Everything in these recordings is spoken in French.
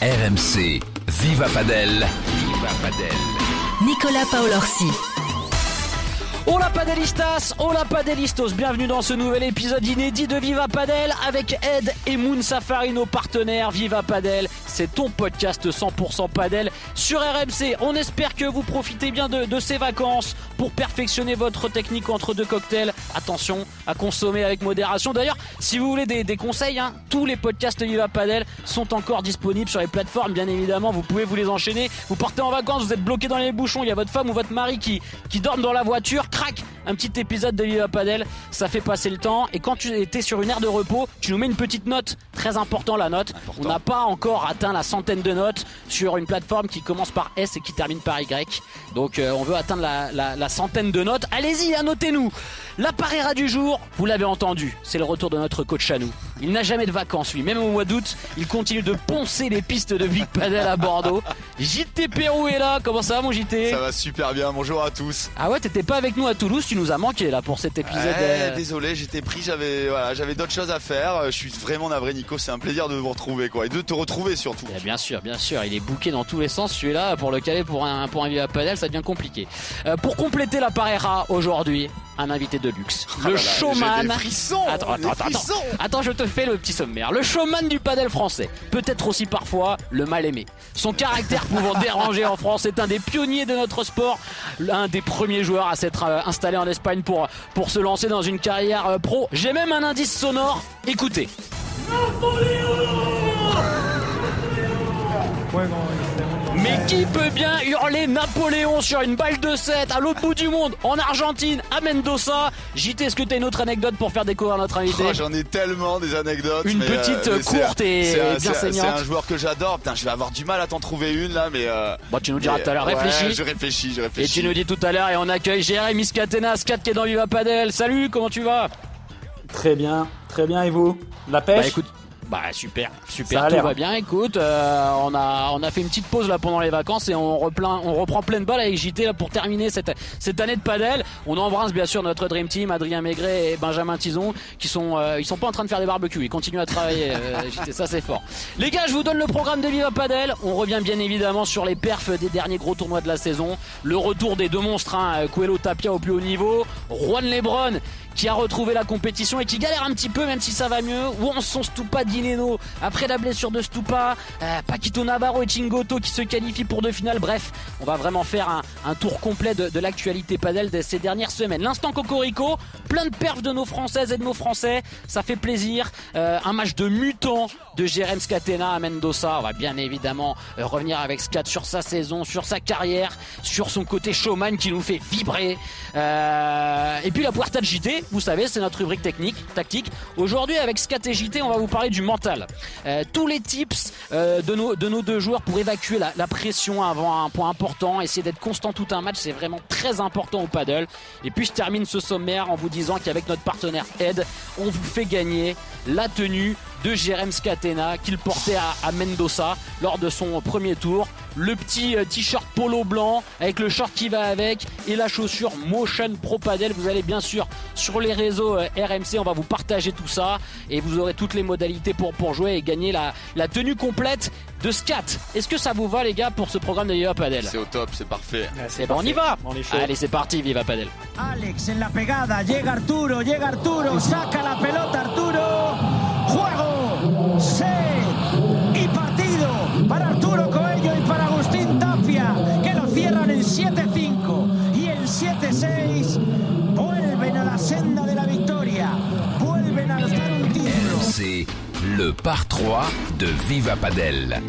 RMC, Viva Padel. Viva Padel. Nicolas Paolorsi. Hola padelistas, hola padelistos, bienvenue dans ce nouvel épisode inédit de Viva Padel avec Ed et Moon Safari, nos partenaires Viva Padel. C'est ton podcast 100% Padel sur RMC. On espère que vous profitez bien de, de, ces vacances pour perfectionner votre technique entre deux cocktails. Attention à consommer avec modération. D'ailleurs, si vous voulez des, des conseils, hein, tous les podcasts Viva Padel sont encore disponibles sur les plateformes, bien évidemment. Vous pouvez vous les enchaîner. Vous partez en vacances, vous êtes bloqué dans les bouchons, il y a votre femme ou votre mari qui, qui dorment dans la voiture crac, un petit épisode de Viva Padel, ça fait passer le temps. Et quand tu étais sur une aire de repos, tu nous mets une petite note, très important la note. Important. On n'a pas encore atteint la centaine de notes sur une plateforme qui commence par S et qui termine par Y. Donc euh, on veut atteindre la, la, la centaine de notes. Allez-y, annotez-nous. L'appareil du jour, vous l'avez entendu, c'est le retour de notre coach à nous. Il n'a jamais de vacances, lui. Même au mois d'août, il continue de poncer les pistes de Big Padel à Bordeaux. JT Pérou est là. Comment ça va, mon JT Ça va super bien. Bonjour à tous. Ah ouais, t'étais pas avec nous à Toulouse, tu nous as manqué là pour cet épisode. Ouais, euh, Désolé, j'étais pris, j'avais voilà, j'avais d'autres choses à faire. Je suis vraiment navré, Nico. C'est un plaisir de vous retrouver, quoi, et de te retrouver surtout. Eh bien sûr, bien sûr, il est bouqué dans tous les sens. Celui-là, pour le caler pour un pour un Viva Padel, ça devient compliqué. Euh, pour compléter l'appareil A aujourd'hui, un invité de luxe, Ah le showman. des frissons, Attends, attends, attends, frissons. attends. Attends, je te fais le petit sommaire. Le showman du padel français, peut-être aussi parfois le mal aimé. Son caractère pouvant déranger en France est un des pionniers de notre sport, l'un des premiers joueurs à s'être euh, installé en Espagne pour pour se lancer dans une carrière euh, pro. J'ai même un indice sonore. Écoutez. Mais qui peut bien hurler Napoléon sur une balle de 7 à l'autre bout du monde, en Argentine, à Mendoza? JT, est-ce que tu as une autre anecdote pour faire découvrir notre invité? Oh, J'en ai tellement des anecdotes. Une mais, petite, mais courte et un- bien saignante. C'est un joueur que j'adore. Putain, je vais avoir du mal à t'en trouver une là, mais. euh, Bon, tu nous diras tout à l'heure, ouais, réfléchis. Je réfléchis, je Et réfléchis. tu nous dis tout à l'heure, et on accueille Jérémy Scatena, Scat qui est dans Viva Padel. Salut, comment tu vas? Très bien, très bien. Et vous? La pêche? Bah écoute, bah super, super, tout va bien. Écoute, euh, on a on a fait une petite pause là pendant les vacances et on reprend on reprend pleine balle avec JT là pour terminer cette cette année de padel. On embrasse bien sûr notre dream team, Adrien Maigret et Benjamin Tison, qui sont euh, ils sont pas en train de faire des barbecues, ils continuent à travailler. euh, JT, ça c'est fort. Les gars, je vous donne le programme de Viva Padel. On revient bien évidemment sur les perfs des derniers gros tournois de la saison, le retour des deux monstres, hein, Coelho Tapia au plus haut niveau, Juan Lebron qui a retrouvé la compétition et qui galère un petit peu même si ça va mieux. En sont Stupa Dineno après la blessure de Stupa, euh, Paquito Navarro et Chingoto qui se qualifient pour deux finales. Bref, on va vraiment faire un, un tour complet de, de l'actualité padel de ces dernières semaines. L'instant Cocorico, plein de perfs de nos Françaises et de nos Français, ça fait plaisir. Euh, un match de mutant de Jérém Scatena à Mendoza. On va bien évidemment euh, revenir avec Scat sur sa saison, sur sa carrière, sur son côté showman qui nous fait vibrer. Euh, et puis la Puerta de JT, vous savez, c'est notre rubrique technique, tactique. Aujourd'hui, avec Scat et JT, on va vous parler du mental. Euh, tous les tips euh, de, nos, de nos deux joueurs pour évacuer la, la pression avant un point important, essayer d'être constant tout un match, c'est vraiment très important au paddle. Et puis je termine ce sommaire en vous disant qu'avec notre partenaire Ed, on vous fait gagner la tenue de Jérém Scatena qu'il portait à, à Mendoza lors de son premier tour. Le petit euh, t-shirt polo blanc avec le short qui va avec et la chaussure Motion Pro Padel. Vous allez bien sûr sur les réseaux euh, RMC, on va vous partager tout ça et vous aurez toutes les modalités pour, pour jouer et gagner la, la tenue complète de Scat. Est-ce que ça vous va les gars pour ce programme de Viva Padel? C'est au top, c'est parfait. Ouais, c'est Eh ben, on y va On est chaud. Allez c'est parti Viva Padel Alex en la pegada, llega Arturo, llega Arturo, saca la pelota Arturo, juego, set y partido para Arturo Coello y para Agustín Tapia, que lo cierran en 7-5 y en 7-6 vuelven a la senda de la victoria, vuelven a alzar un título. C'est le par 3 de Viva Padel.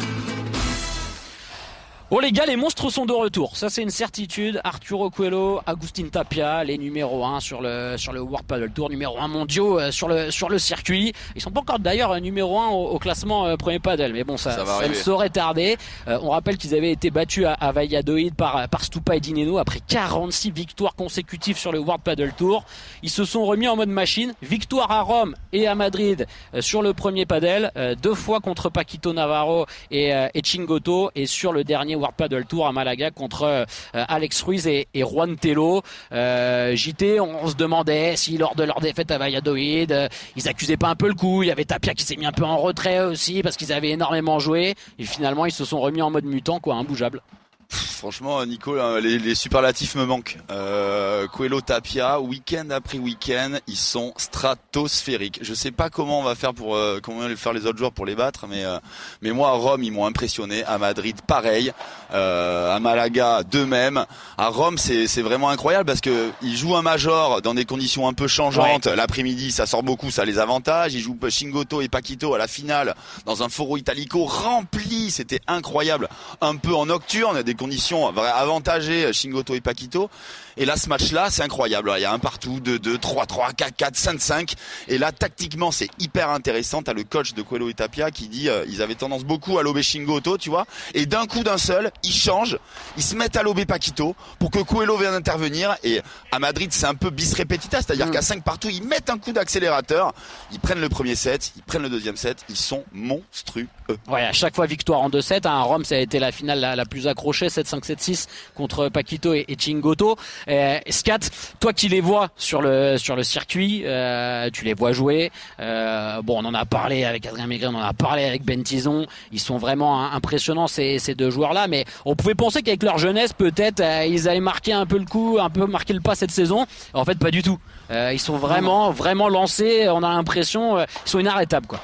Oh les gars, les monstres sont de retour. Ça c'est une certitude. Arturo Coelho, Agustin Tapia, les numéros 1 sur le sur le World Paddle Tour, numéro 1 mondiaux euh, sur le sur le circuit. Ils sont pas encore d'ailleurs euh, numéro 1 au, au classement euh, premier paddle, mais bon ça Ça ne saurait tarder. Euh, on rappelle qu'ils avaient été battus à, à Valladolid par par Stupa et Dineno après 46 victoires consécutives sur le World Paddle Tour. Ils se sont remis en mode machine. Victoire à Rome et à Madrid euh, sur le premier paddle, euh, deux fois contre Paquito Navarro et, euh, et Chingoto et sur le dernier World Paddle Tour à Malaga contre euh, Alex Ruiz et, Juan Tello. Euh, JT, on, se demandait si lors de leur défaite à Valladolid, euh, ils accusaient pas un peu le coup. Il y avait Tapia qui s'est mis un peu en retrait aussi parce qu'ils avaient énormément joué. Et finalement, ils se sont remis en mode mutant, quoi, imbougeable. Franchement, Nico, hein, les, les, superlatifs me manquent. Euh, Coelho Tapia, week-end après week-end, ils sont stratosphériques. Je sais pas comment on va faire pour euh, comment faire les autres joueurs pour les battre, mais euh, mais moi à Rome ils m'ont impressionné, à Madrid pareil, euh, à Malaga de même. À Rome c'est c'est vraiment incroyable parce que ils jouent un major dans des conditions un peu changeantes. Ouais. L'après-midi ça sort beaucoup, ça les avantage. Ils jouent Shingoto et Paquito à la finale dans un foro italico rempli, c'était incroyable. Un peu en nocturne, des conditions avantagées Shingoto et Paquito. Et là, ce match-là, c'est incroyable. Il y a un partout, 2, 2, 3, 3, 4, 4, 5, 5. Et là, tactiquement, c'est hyper intéressant. T'as le coach de Coelho et Tapia qui dit, euh, ils avaient tendance beaucoup à lober Shingoto, tu vois. Et d'un coup d'un seul, ils changent. Ils se mettent à lober Paquito pour que Coelho vienne intervenir. Et à Madrid, c'est un peu bis repetita. C'est-à-dire mmh. qu'à 5 partout, ils mettent un coup d'accélérateur. Ils prennent le premier set, ils prennent le deuxième set. Ils sont monstrueux. Ouais, à chaque fois victoire en 2-7. À Rome, ça a été la finale la, la plus accrochée, 7-5, 7-6 contre Paquito et, et Chingoto. Euh, Scat, toi qui les vois sur le sur le circuit, euh, tu les vois jouer. Euh, bon, on en a parlé avec Adrien Maigret, on en a parlé avec Ben Tison. Ils sont vraiment impressionnants ces, ces deux joueurs-là, mais on pouvait penser qu'avec leur jeunesse, peut-être euh, ils allaient marquer un peu le coup, un peu marquer le pas cette saison. En fait, pas du tout. Euh, ils sont vraiment vraiment lancés. On a l'impression, ils sont inarrêtables, quoi.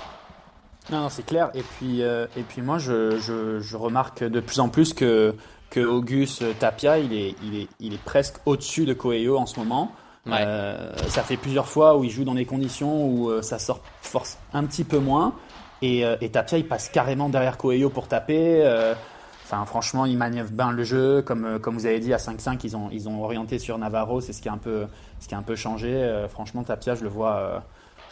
Non, non c'est clair. Et puis, euh, et puis moi, je, je, je, remarque de plus en plus que, que Auguste Tapia, il est, il est, il est presque au-dessus de Coelho en ce moment. Ouais. Euh, ça fait plusieurs fois où il joue dans des conditions où euh, ça sort force un petit peu moins. Et, euh, et Tapia, il passe carrément derrière Coelho pour taper. Enfin, franchement, il manœuvre bien le jeu. Comme, comme vous avez dit, à 5-5, ils ont, ils ont orienté sur Navarro. C'est ce qui a un peu, ce qui a un peu changé. Franchement, Tapia, je le vois,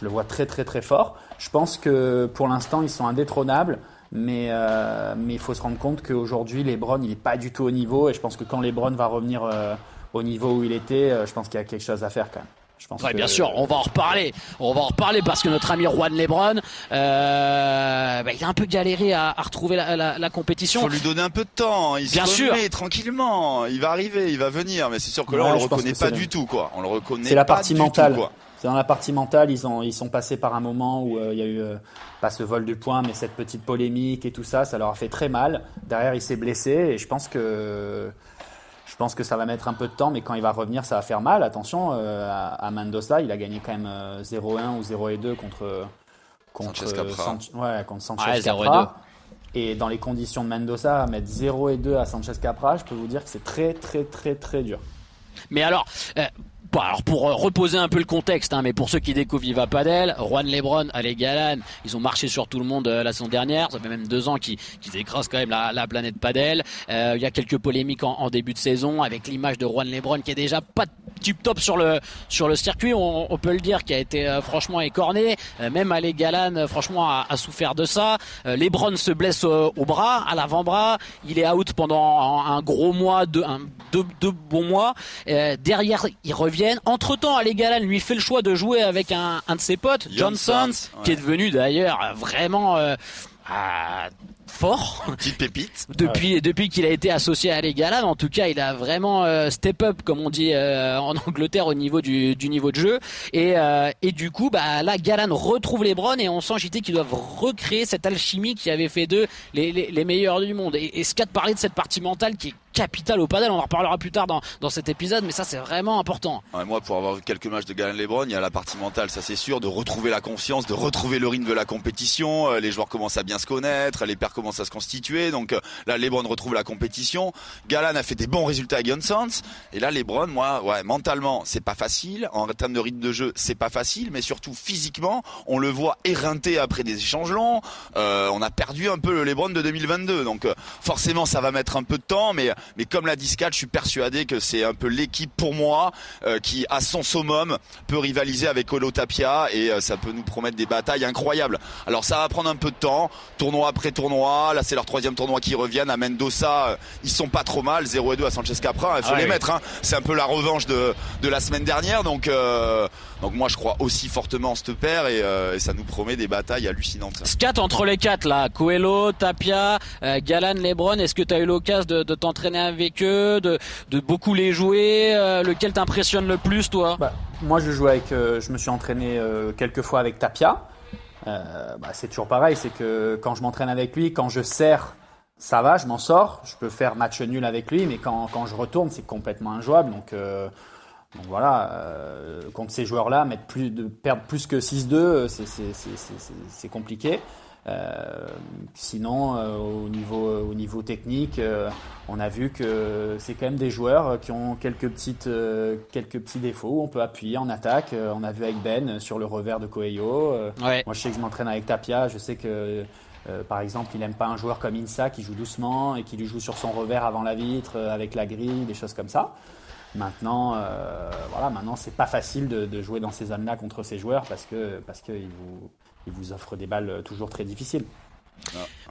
je le vois très, très, très fort. Je pense que pour l'instant, ils sont indétrônables. Mais euh, mais il faut se rendre compte qu'aujourd'hui, Lebron, il n'est pas du tout au niveau. Et je pense que quand Lebron va revenir euh, au niveau où il était, euh, je pense qu'il y a quelque chose à faire quand même. Je pense ouais, que... bien sûr, on va en reparler. On va en reparler parce que notre ami Juan Lebron, euh, bah, il a un peu galéré à, à retrouver la, la, la, compétition. Il faut lui donner un peu de temps. Il bien se sûr. remet tranquillement. Il va arriver, il va venir. Mais c'est sûr que là, Ouais, on le reconnaît pas du tout, quoi. On le reconnaît. C'est la pas partie du mentale. tout, quoi. Dans la partie mentale, ils, ont, ils sont passés par un moment où euh, il y a eu, euh, pas ce vol du point, mais cette petite polémique et tout ça, ça leur a fait très mal. Derrière, il s'est blessé et je pense que, je pense que ça va mettre un peu de temps, mais quand il va revenir, ça va faire mal. Attention, euh, à, à Mendoza, il a gagné quand même euh, 0-1 ou 0-2 contre, contre Sanchez Capra. Ouais, contre Sanchez Ouais, 0 et Capra. Et dans les conditions de Mendoza, mettre 0 et 2 à Sanchez Capra, je peux vous dire que c'est très, très, très, très dur. Mais alors, bon, alors pour euh, reposer un peu le contexte, hein, mais pour ceux qui découvrent Viva Padel, Juan Lebron, Ale Galan, ils ont marché sur tout le monde euh, la saison dernière. Ça fait même deux ans qu'ils qu'ils écrasent quand même la, la planète Padel. Euh, Il y a quelques polémiques en, en début de saison avec l'image de Juan Lebron qui est déjà pas tip top sur le sur le circuit. On, on peut le dire, qui a été euh, franchement écorné. Euh, même Ale Galan, euh, franchement, a, a souffert de ça. Lebron se blesse au, au bras, à l'avant-bras. Il est out pendant un, un gros mois, deux, un, deux, deux bons mois. Derrière, ils reviennent. Entre temps, Ale Galan lui fait le choix de jouer avec un, un de ses potes, Johnson, Johnson, qui est devenu d'ailleurs vraiment euh, fort Petite pépite. depuis depuis qu'il a été associé à Ale Galan. En tout cas, il a vraiment euh, step up, comme on dit euh, en Angleterre, au niveau du, du niveau de jeu. Et, euh, et du coup, bah là, Galan retrouve les Browns et on sent JT qu'ils doivent recréer cette alchimie qui avait fait d'eux les, les, les meilleurs du monde. Et, et Scat parlait de cette partie mentale qui est capitale au padel. On en reparlera plus tard dans, dans cet épisode, mais ça c'est vraiment important. Ouais, moi, pour avoir vu quelques matchs de Galen Lebron, il y a la partie mentale, ça c'est sûr, de retrouver la confiance, de retrouver le rythme de la compétition. Euh, Les joueurs commencent à bien se connaître, les commencent à se constituer. Donc euh, là, Lebron retrouve la compétition. Galan a fait des bons résultats à Gunsons. Et là, Lebron, moi, ouais, mentalement, c'est pas facile. En termes de rythme de jeu, c'est pas facile, mais surtout physiquement, on le voit éreinté après des échanges longs. Euh, on a perdu un peu le Lebron de 2022. Donc euh, forcément, ça va mettre un peu de temps, mais comme l'a dit Scott, je suis persuadé que c'est un peu l'équipe pour moi qui, à son summum, peut rivaliser avec Olo Tapia et ça peut nous promettre des batailles incroyables. Alors ça va prendre un peu de temps, tournoi après tournoi. Là, c'est leur troisième tournoi qui reviennent. À Mendoza, euh, ils sont pas trop mal, 0 et 2 à Sanchez Capra. Il faut Ah les oui. mettre. Hein. C'est un peu la revanche de, de la semaine dernière. Donc, euh, donc moi, je crois aussi fortement en cette paire et, euh, et ça nous promet des batailles hallucinantes. Scat entre les quatre là, Coelho, Tapia, euh, Galan, Lebron. Est-ce que tu as eu l'occasion de, de t'entraîner avec eux, de, de beaucoup les jouer euh, Lequel t'impressionne le plus, toi? Bah, moi, je joue avec, euh, je me suis entraîné euh, quelques fois avec Tapia. Euh, bah, c'est toujours pareil, c'est que quand je m'entraîne avec lui, quand je sers, ça va, je m'en sors. Je peux faire match nul avec lui, mais quand, je retourne, c'est complètement injouable. Donc, euh, voilà, euh, contre ces joueurs-là, perdre plus que 6-2, euh, c'est- c'est- c'est c'est- c'est- c'est compliqué. Euh, sinon, euh, au, niveau, au niveau technique, euh, on a vu que c'est quand même des joueurs euh, qui ont quelques, petites, euh, quelques petits défauts où on peut appuyer en attaque. Euh, on a vu avec Ben euh, sur le revers de Coelho. Euh, Ouais. moi, je sais que je m'entraîne avec Tapia. Je sais que, euh, par exemple, il n'aime pas un joueur comme Insa qui joue doucement et qui lui joue sur son revers avant la vitre, euh, avec la grille, des choses comme ça. Maintenant, euh, voilà, maintenant c'est pas facile de, de jouer dans ces zones-là contre ces joueurs parce que parce qu'ils vous ils vous offrent des balles toujours très difficiles.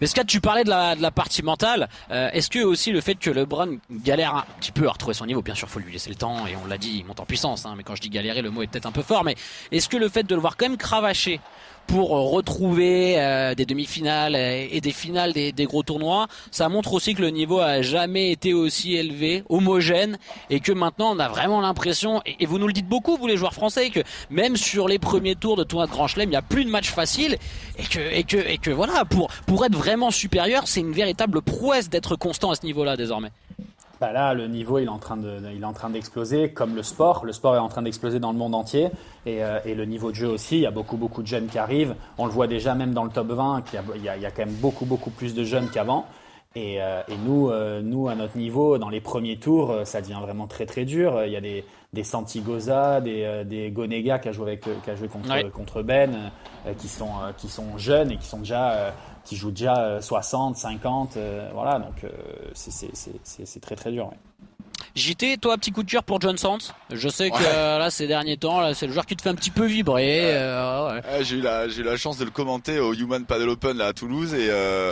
Mais Scat, tu parlais de la, de la partie mentale. Euh, Est-ce que aussi le fait que LeBron galère un petit peu à retrouver son niveau, bien sûr, faut lui laisser le temps et on l'a dit, il monte en puissance. Hein, mais quand je dis galérer, le mot est peut-être un peu fort. Mais est-ce que le fait de le voir quand même cravacher pour retrouver euh, des demi-finales et, et des finales des, des gros tournois, ça montre aussi que le niveau a jamais été aussi élevé, homogène, et que maintenant on a vraiment l'impression, et, et vous nous le dites beaucoup, vous les joueurs français, que même sur les premiers tours de tournoi de Grand Chelem, il n'y a plus de match facile, et que, et que, et que voilà, pour, pour être vraiment supérieur, c'est une véritable prouesse d'être constant à ce niveau-là désormais. Bah là, le niveau, il est en train de, il est en train d'exploser, comme le sport. Le sport est en train d'exploser dans le monde entier, et, euh, et le niveau de jeu aussi. Il y a beaucoup, beaucoup de jeunes qui arrivent. On le voit déjà même dans le top 20, qu'il y a, y y quand même beaucoup, beaucoup plus de jeunes qu'avant. Et, euh, et nous, euh, nous, à notre niveau, dans les premiers tours, ça devient vraiment très, très dur. Il y a des, des Santigoza, des, des Gonega qui a joué, avec, qui a joué contre, Ouais. contre Ben, qui, sont, qui sont jeunes et qui sont déjà, qui jouent déjà euh, 60, 50. euh, voilà, donc euh, c'est- c'est c'est- c'est- c'est très, très dur. ouais. JT, toi, petit coup de cœur pour John Sands? Je sais que Ouais. euh, là, ces derniers temps, là, c'est le joueur qui te fait un petit peu vibrer. euh, ouais. Ouais, j'ai eu la j'ai eu la chance de le commenter au Human Paddle Open là à Toulouse et euh,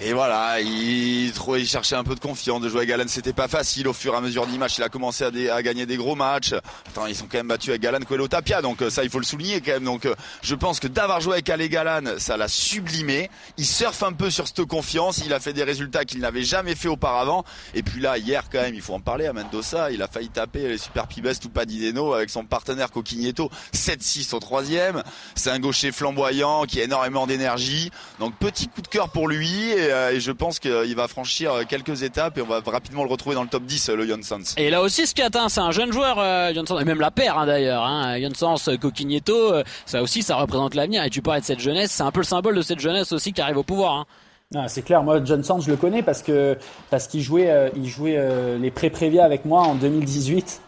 et voilà, il, il cherchait un peu de confiance, de jouer avec Galan, c'était pas facile. Au fur et à mesure matchs, il a commencé à, à gagner des gros matchs. Attends, ils sont quand même battus avec Galan, Coelho, Tapia, donc euh, ça il faut le souligner quand même. Donc euh, je pense que d'avoir joué avec Ale Galan, ça l'a sublimé. Il surfe un peu sur cette confiance, il a fait des résultats qu'il n'avait jamais fait auparavant. Et puis là, hier quand même, il faut en parler à Mendoza, il a failli taper les Super Pibes ou Padideno avec son partenaire Coquigneto, 7-6 au troisième. C'est un gaucher flamboyant qui a énormément d'énergie. Donc petit coup de cœur pour lui euh, et je pense qu'il va franchir euh, quelques étapes et on va rapidement le retrouver dans le top 10, euh, le Janssens. Et là aussi, ce qui atteint, c'est un jeune joueur, euh, et même la paire hein, d'ailleurs. Hein, Janssens, Coquigneto, ça aussi, ça représente l'avenir. Et tu parlais de cette jeunesse, c'est un peu le symbole de cette jeunesse aussi qui arrive au pouvoir. Hein. Ah, c'est clair, moi John Sands, je le connais parce que parce qu'il jouait, euh, il jouait euh, les pré-prévia avec moi en 2018,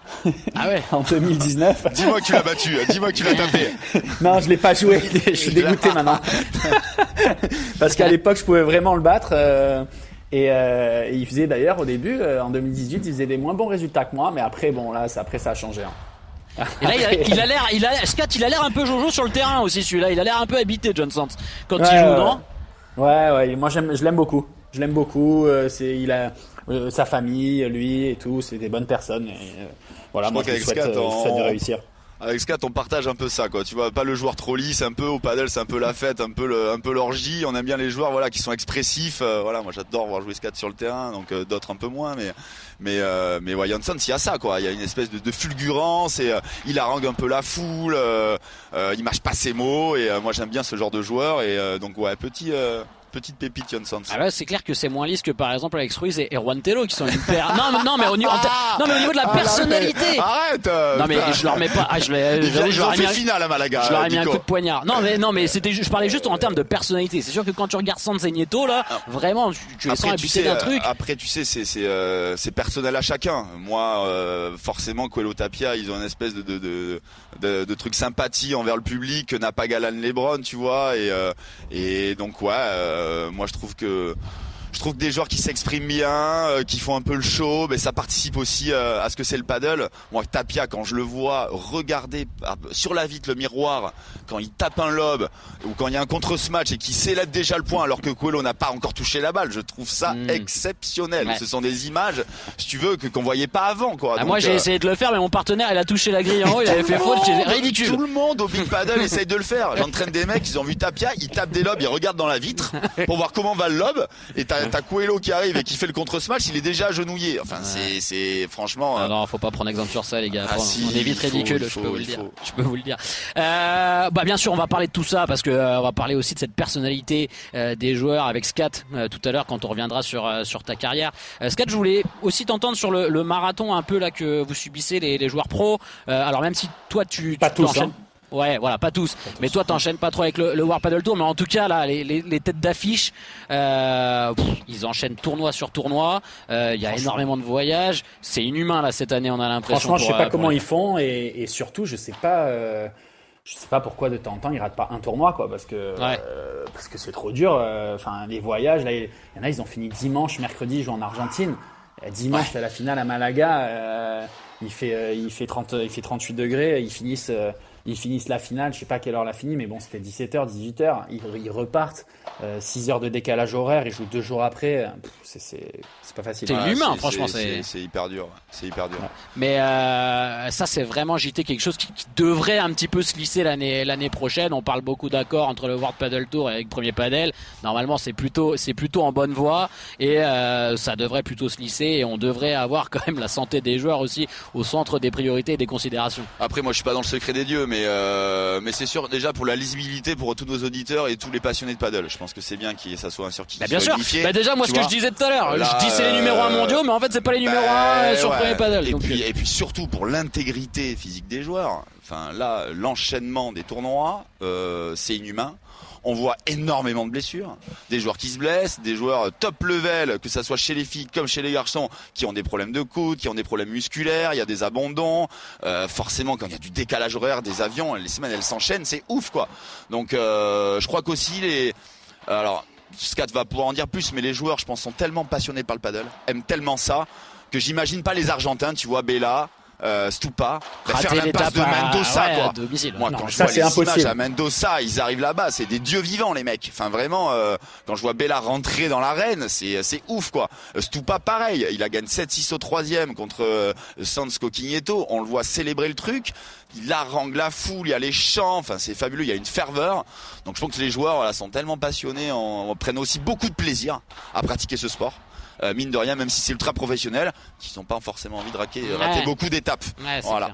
Ah ouais en 2019. Dis-moi que tu l'as battu, dis-moi que tu l'as tapé. non, je l'ai pas joué, je suis dégoûté maintenant. parce qu'à l'époque, je pouvais vraiment le battre. euh, et, euh, et il faisait d'ailleurs au début, euh, en 2018, il faisait des moins bons résultats que moi, mais après, bon là, ça, après ça a changé. hein. Et là, il a- il a l'air, il a, Scat, il a l'air un peu jojo sur le terrain aussi, celui-là. Il a l'air un peu habité, John Sands, quand il joue, non? Ouais, ouais, moi j'aime, je l'aime beaucoup. Je l'aime beaucoup. euh, c'est, il a euh, sa famille, lui et tout, c'est des bonnes personnes. Et, euh, voilà, Je moi je lui souhaite, je souhaite de réussir. Avec Scat, on partage un peu ça, quoi. Tu vois, pas le joueur trop lisse, un peu au paddle, c'est un peu la fête, un peu un peu l'orgie. On aime bien les joueurs, voilà, qui sont expressifs. euh, voilà, moi j'adore voir jouer Scat sur le terrain, donc euh, d'autres un peu moins, mais mais euh, mais ouais, Janssen, il y a ça, quoi. Il y a une espèce de, de fulgurance et euh, il harangue un peu la foule. euh, il mâche pas ses mots et moi j'aime bien ce genre de joueur et donc ouais, petit. Euh, Petite pépite Janssen. Ah là, c'est clair que c'est moins lisse que par exemple Alex Ruiz et, Juan Tello qui sont une paire. Non, mais- non, mais au niveau, ter- non, mais au niveau de la Ah, personnalité. Arrête euh, Non mais putain. je leur mets pas. Ah, je Ils, je leur ai mis finale à Malaga. Je leur ai euh, mis un coup de poignard. Non mais non mais c'était je parlais juste en termes de personnalité. C'est sûr que quand tu regardes Sanz et Nieto là, vraiment tu, tu sens Après, tu sais, d'un euh, truc. après, tu sais, c'est euh, personnel à chacun. Moi, euh, forcément, Coelho Tapia, ils ont une espèce de de, de, de, de truc sympathie envers le public n'a pas Galan Lebron, tu vois. Et euh, et donc ouais, euh, moi je trouve que je trouve que des joueurs qui s'expriment bien, euh, qui font un peu le show, mais ça participe aussi euh, à ce que c'est le paddle. Moi, Tapia, quand je le vois regarder ah, sur la vitre le miroir, quand il tape un lob ou quand il y a un contre-smash et qu'il célèbre déjà le point alors que Coelho n'a pas encore touché la balle, je trouve ça Mm. exceptionnel. Ouais. Ce sont des images, si tu veux, que qu'on voyait pas avant, quoi. Ah, Donc, moi j'ai euh, essayé de le faire mais mon partenaire il a touché la grille en haut, il avait fait faute, c'est Tout ridicule. le monde au Big Paddle essaye de le faire. J'entraîne des mecs, ils ont vu Tapia, ils tapent des lobes, ils regardent dans la vitre pour voir comment va le lob. Et t'as t'as Coelho qui arrive et qui fait le contre-smash, il est déjà agenouillé. Enfin, c'est, c'est franchement. Ah euh, non, faut pas prendre exemple sur ça, les gars. Ah on, si, on est vite faut, ridicule, je peux vous le dire. Je peux vous le dire. Euh, bah bien sûr, on va parler de tout ça parce que euh, on va parler aussi de cette personnalité euh, des joueurs avec Scat euh, tout à l'heure quand on reviendra sur euh, sur ta carrière. Euh, Scat, je voulais aussi t'entendre sur le, le marathon un peu là que vous subissez les, les joueurs pros. Euh, alors même si toi tu, Pas tu tous, t'enchaînes- hein. Ouais, voilà, pas tous. Mais toi, t'enchaînes pas trop avec le, le War Paddle Tour, mais en tout cas, là, les, les, les têtes d'affiche, euh, ils enchaînent tournoi sur tournoi. Euh, Il y a énormément de voyages. C'est inhumain là cette année, on a l'impression. Franchement, je sais pour, pas euh, pour comment les- ils font et, et surtout, je sais pas, je sais pas pourquoi de temps en temps ils ratent pas un tournoi, quoi, parce que parce que c'est trop dur. Enfin, les voyages, là, il y en a, ils ont fini dimanche, mercredi, ils jouent en Argentine. Dimanche, t'as la finale à Malaga. il fait il fait 30 il fait 38 degrés. Ils finissent ils finissent la finale. Je sais pas à quelle heure la finit, mais bon, c'était 17h, 18h. Ils, ils repartent. 6 heures de décalage horaire. Ils jouent deux jours après. Pff, c'est c'est c'est pas facile. C'est ouais, inhumain, c'est- franchement, c'est, hyper dur. C'est hyper dur. Mais euh, ça, c'est vraiment JT quelque chose qui, qui devrait un petit peu se lisser l'année l'année prochaine. On parle beaucoup d'accords entre le World Paddle Tour et avec Premier Paddle. Normalement, c'est plutôt c'est plutôt en bonne voie et euh, ça devrait plutôt se lisser. Et on devrait avoir quand même la santé des joueurs aussi au centre des priorités et des considérations. Après, moi, je suis pas dans le secret des dieux, mais euh, mais c'est sûr déjà pour la lisibilité pour tous nos auditeurs et tous les passionnés de paddle. Je pense que c'est bien qu'il ça soit un circuit Bah, bien sûr. unifié. Bah, déjà, moi, ce que je disais tout à l'heure, je dis c'est les numéros 1 euh, mondiaux, mais en fait, c'est pas les numéros 1 Bah, sur ouais. Premier Paddle. Et Donc, puis, euh, et puis surtout pour l'intégrité physique des joueurs. Enfin là, l'enchaînement des tournois, euh, c'est inhumain. On voit énormément de blessures, des joueurs qui se blessent, des joueurs top level, que ça soit chez les filles comme chez les garçons, qui ont des problèmes de coude, qui ont des problèmes musculaires, il y a des abandons. Euh, forcément, quand il y a du décalage horaire des avions, les semaines elles s'enchaînent, c'est ouf quoi. Donc euh, je crois qu'aussi les, alors Scat va pouvoir en dire plus, mais les joueurs, je pense, sont tellement passionnés par le paddle, aiment tellement ça que j'imagine pas les Argentins, tu vois, Bella, euh, Stupa, bah, faire la passe de à- Mendoza, ouais, quoi. domicile. Moi, Non, quand je ça, vois les impossible. images à Mendoza, ils arrivent là-bas, c'est des dieux vivants, les mecs. Enfin, vraiment, euh, quand je vois Bella rentrer dans l'arène, c'est c'est ouf, quoi. Euh, Stupa, pareil, il a gagné 7-6 au troisième contre euh, Sans Coquigneto. On le voit célébrer le truc. Il harangue la foule, il y a les chants, enfin, c'est fabuleux, il y a une ferveur. Donc, je pense que les joueurs, voilà, sont tellement passionnés, en, prennent aussi beaucoup de plaisir à pratiquer ce sport. Euh, mine de rien, même si c'est ultra professionnel, qu'ils n'ont pas forcément envie de raquer, rater Ouais. beaucoup d'étapes. Ouais, Voilà.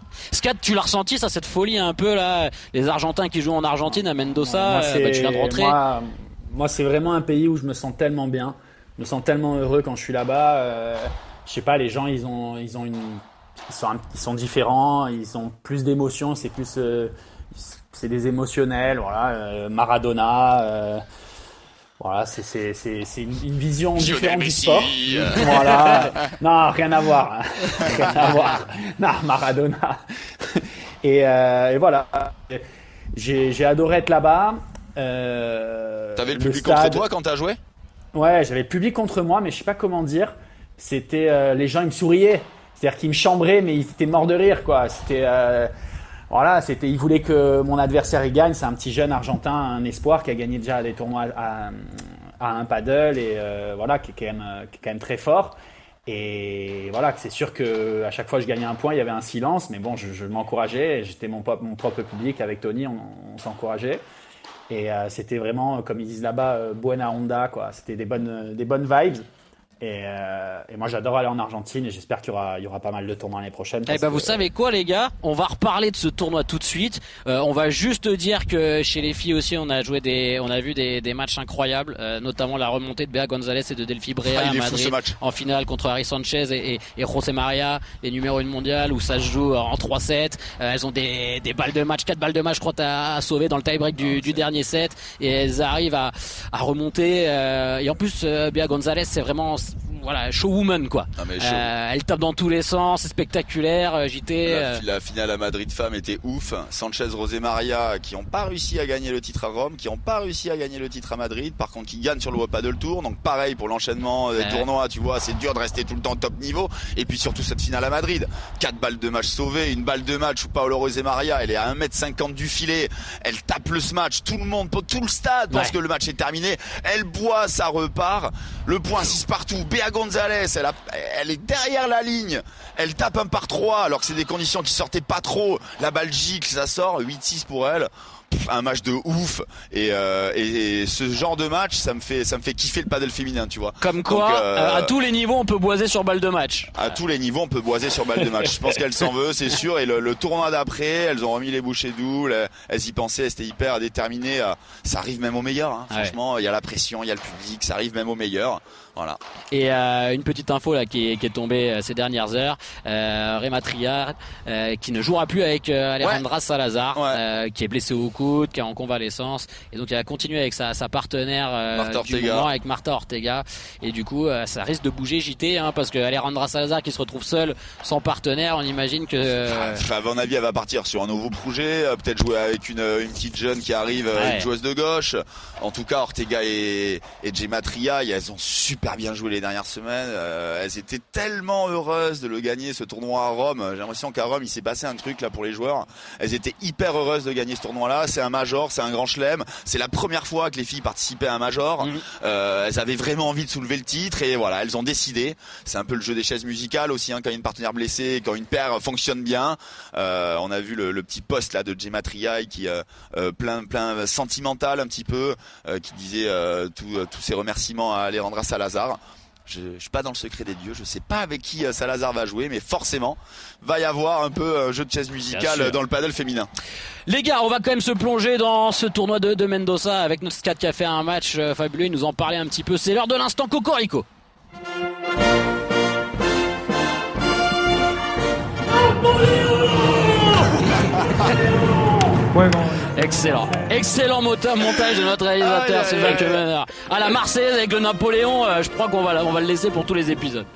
tu l'as ressenti ça, cette folie un peu là, les Argentins qui jouent en Argentine à Mendoza, Moi, euh, c'est- bah, tu viens de rentrer. Moi, moi, c'est vraiment un pays où je me sens tellement bien. Je me sens tellement heureux quand je suis là-bas. Euh, je sais pas, les gens, ils ont, ils ont une, ils sont, un- ils sont différents. Ils ont plus d'émotions. C'est plus, euh, c'est des émotionnels. Voilà, euh, Maradona. Voilà, c'est c'est c'est c'est une, une vision différente du sport. Voilà. Non, rien à voir. Rien à voir. Non, Maradona. Et, euh, et voilà. J'ai j'ai adoré être là-bas. Euh, T'avais le public contre toi quand t'as joué? Ouais, j'avais le public contre moi, mais je sais pas comment dire. C'était euh, les gens, ils me souriaient. C'est-à-dire qu'ils me chambraient, mais ils étaient morts de rire, quoi. C'était euh, voilà, c'était. Ils voulaient que mon adversaire il gagne. C'est un petit jeune argentin, un espoir qui a gagné déjà des tournois à, un paddle et euh, voilà, qui est quand même, euh, qui est quand même très fort. Et voilà, c'est sûr que à chaque fois que je gagnais un point, il y avait un silence, mais bon, je, m'encourageais. J'étais mon, propre public avec Tony, on, s'encourageait. Et euh, c'était vraiment, comme ils disent là-bas, buena onda, quoi. C'était des bonnes, des bonnes vibes. Et, euh, et moi, j'adore aller en Argentine et j'espère qu'il y aura, il y aura pas mal de tournois l'année prochaine. Eh ben vous que- savez quoi les gars? On va reparler de ce tournoi tout de suite. Euh, on va juste dire que chez les filles aussi on a joué des, on a vu des, des matchs incroyables, euh, notamment la remontée de Bea Gonzalez et de Delphi Brea Ah, à Madrid ce match. en finale contre Harry Sanchez et, et, et José Maria, les numéros 1 mondial où ça se joue en 3-7. Euh, elles ont des, des balles de match, quatre balles de match je crois à, à sauver dans le tie-break du, du dernier set et elles arrivent à, à remonter. euh, et en plus euh, Bea Gonzalez c'est vraiment voilà, showwoman quoi. Ah, mais show. Euh, elle tape dans tous les sens, c'est spectaculaire. euh, JT. La, euh, la finale à Madrid femme était ouf. Sanchez, Rosé Maria qui ont pas réussi à gagner le titre à Rome, qui ont pas réussi à gagner le titre à Madrid. Par contre, qui gagnent sur le World Paddle Tour. Donc pareil pour l'enchaînement des Ouais. tournois. Tu vois, c'est dur de rester tout le temps top niveau. Et puis surtout cette finale à Madrid. Quatre balles de match sauvées, une balle de match où Paolo Rosé Maria, elle est à 1m50 du filet. Elle tape le smash. Tout le monde, tout le stade pense Ouais. que le match est terminé. Elle boit, ça repart. Le point 6 partout. Béa Gonzalez, elle, a- elle est derrière la ligne. Elle tape un par 3 alors que c'est des conditions qui sortaient pas trop. La balle gicle, ça sort. 8-6 pour elle. Pff, un match de ouf et, euh, et, et ce genre de match ça me fait ça me fait kiffer le paddle féminin tu vois Comme quoi, Donc, euh, à tous les niveaux, on peut boiser sur balle de match. à tous les niveaux, on peut boiser sur balle de match. Je pense qu'elle s'en veut, c'est sûr. Et le, le tournoi d'après, elles ont remis les bouchées doubles. Elles y pensaient, elles étaient hyper déterminées. Euh, Ça arrive même au meilleur. hein. Franchement, il y a la pression, il y a le public, ça arrive même au meilleur. Voilà. Et euh, une petite info là qui est, qui est tombée euh, ces dernières heures, euh, Réma Triard, euh, qui ne jouera plus avec euh, Alejandra Salazar, Ouais. euh, qui est blessée au coude, qui est en convalescence, et donc elle a continué avec sa, sa partenaire euh, du Ortega. moment, avec Martha Ortega, et du coup euh, ça risque de bouger JT, hein, parce que Alejandra Salazar qui se retrouve seule, sans partenaire, on imagine que euh, Enfin, à mon avis, elle va partir sur un nouveau projet. euh, Peut-être jouer avec une, une petite jeune qui arrive, Ouais. une joueuse de gauche. En tout cas, Ortega et, et Gemma Tria, elles ont super bien joué les dernières semaines. Euh, elles étaient tellement heureuses de le gagner, ce tournoi à Rome. J'ai l'impression qu'à Rome, il s'est passé un truc là pour les joueurs. Elles étaient hyper heureuses de gagner ce tournoi-là. C'est un major, c'est un grand chelem. C'est la première fois que les filles participaient à un major. Mhm. Euh, elles avaient vraiment envie de soulever le titre et voilà, elles ont décidé. C'est un peu le jeu des chaises musicales aussi, hein, quand il y a une partenaire blessée, quand une paire fonctionne bien. Euh, on a vu le, le petit post là de Gemma Triaille qui plein plein sentimental un petit peu, qui disait tous ses remerciements à Alejandra Salazar. Je, je suis pas dans le secret des dieux, je sais pas avec qui euh, Salazar va jouer, mais forcément va y avoir un peu un jeu de chaises musicales sûr. dans le paddle féminin. Les gars, on va quand même se plonger dans ce tournoi de, de Mendoza avec notre scat qui a fait un match euh, fabuleux. Il nous en parlait un petit peu. C'est l'heure de l'instant Cocorico. Excellent. Excellent moteur, montage de notre réalisateur aïe, Sylvain. Kemener. À la Marseillaise avec le Napoléon, euh, je crois qu'on va, on va le laisser pour tous les épisodes.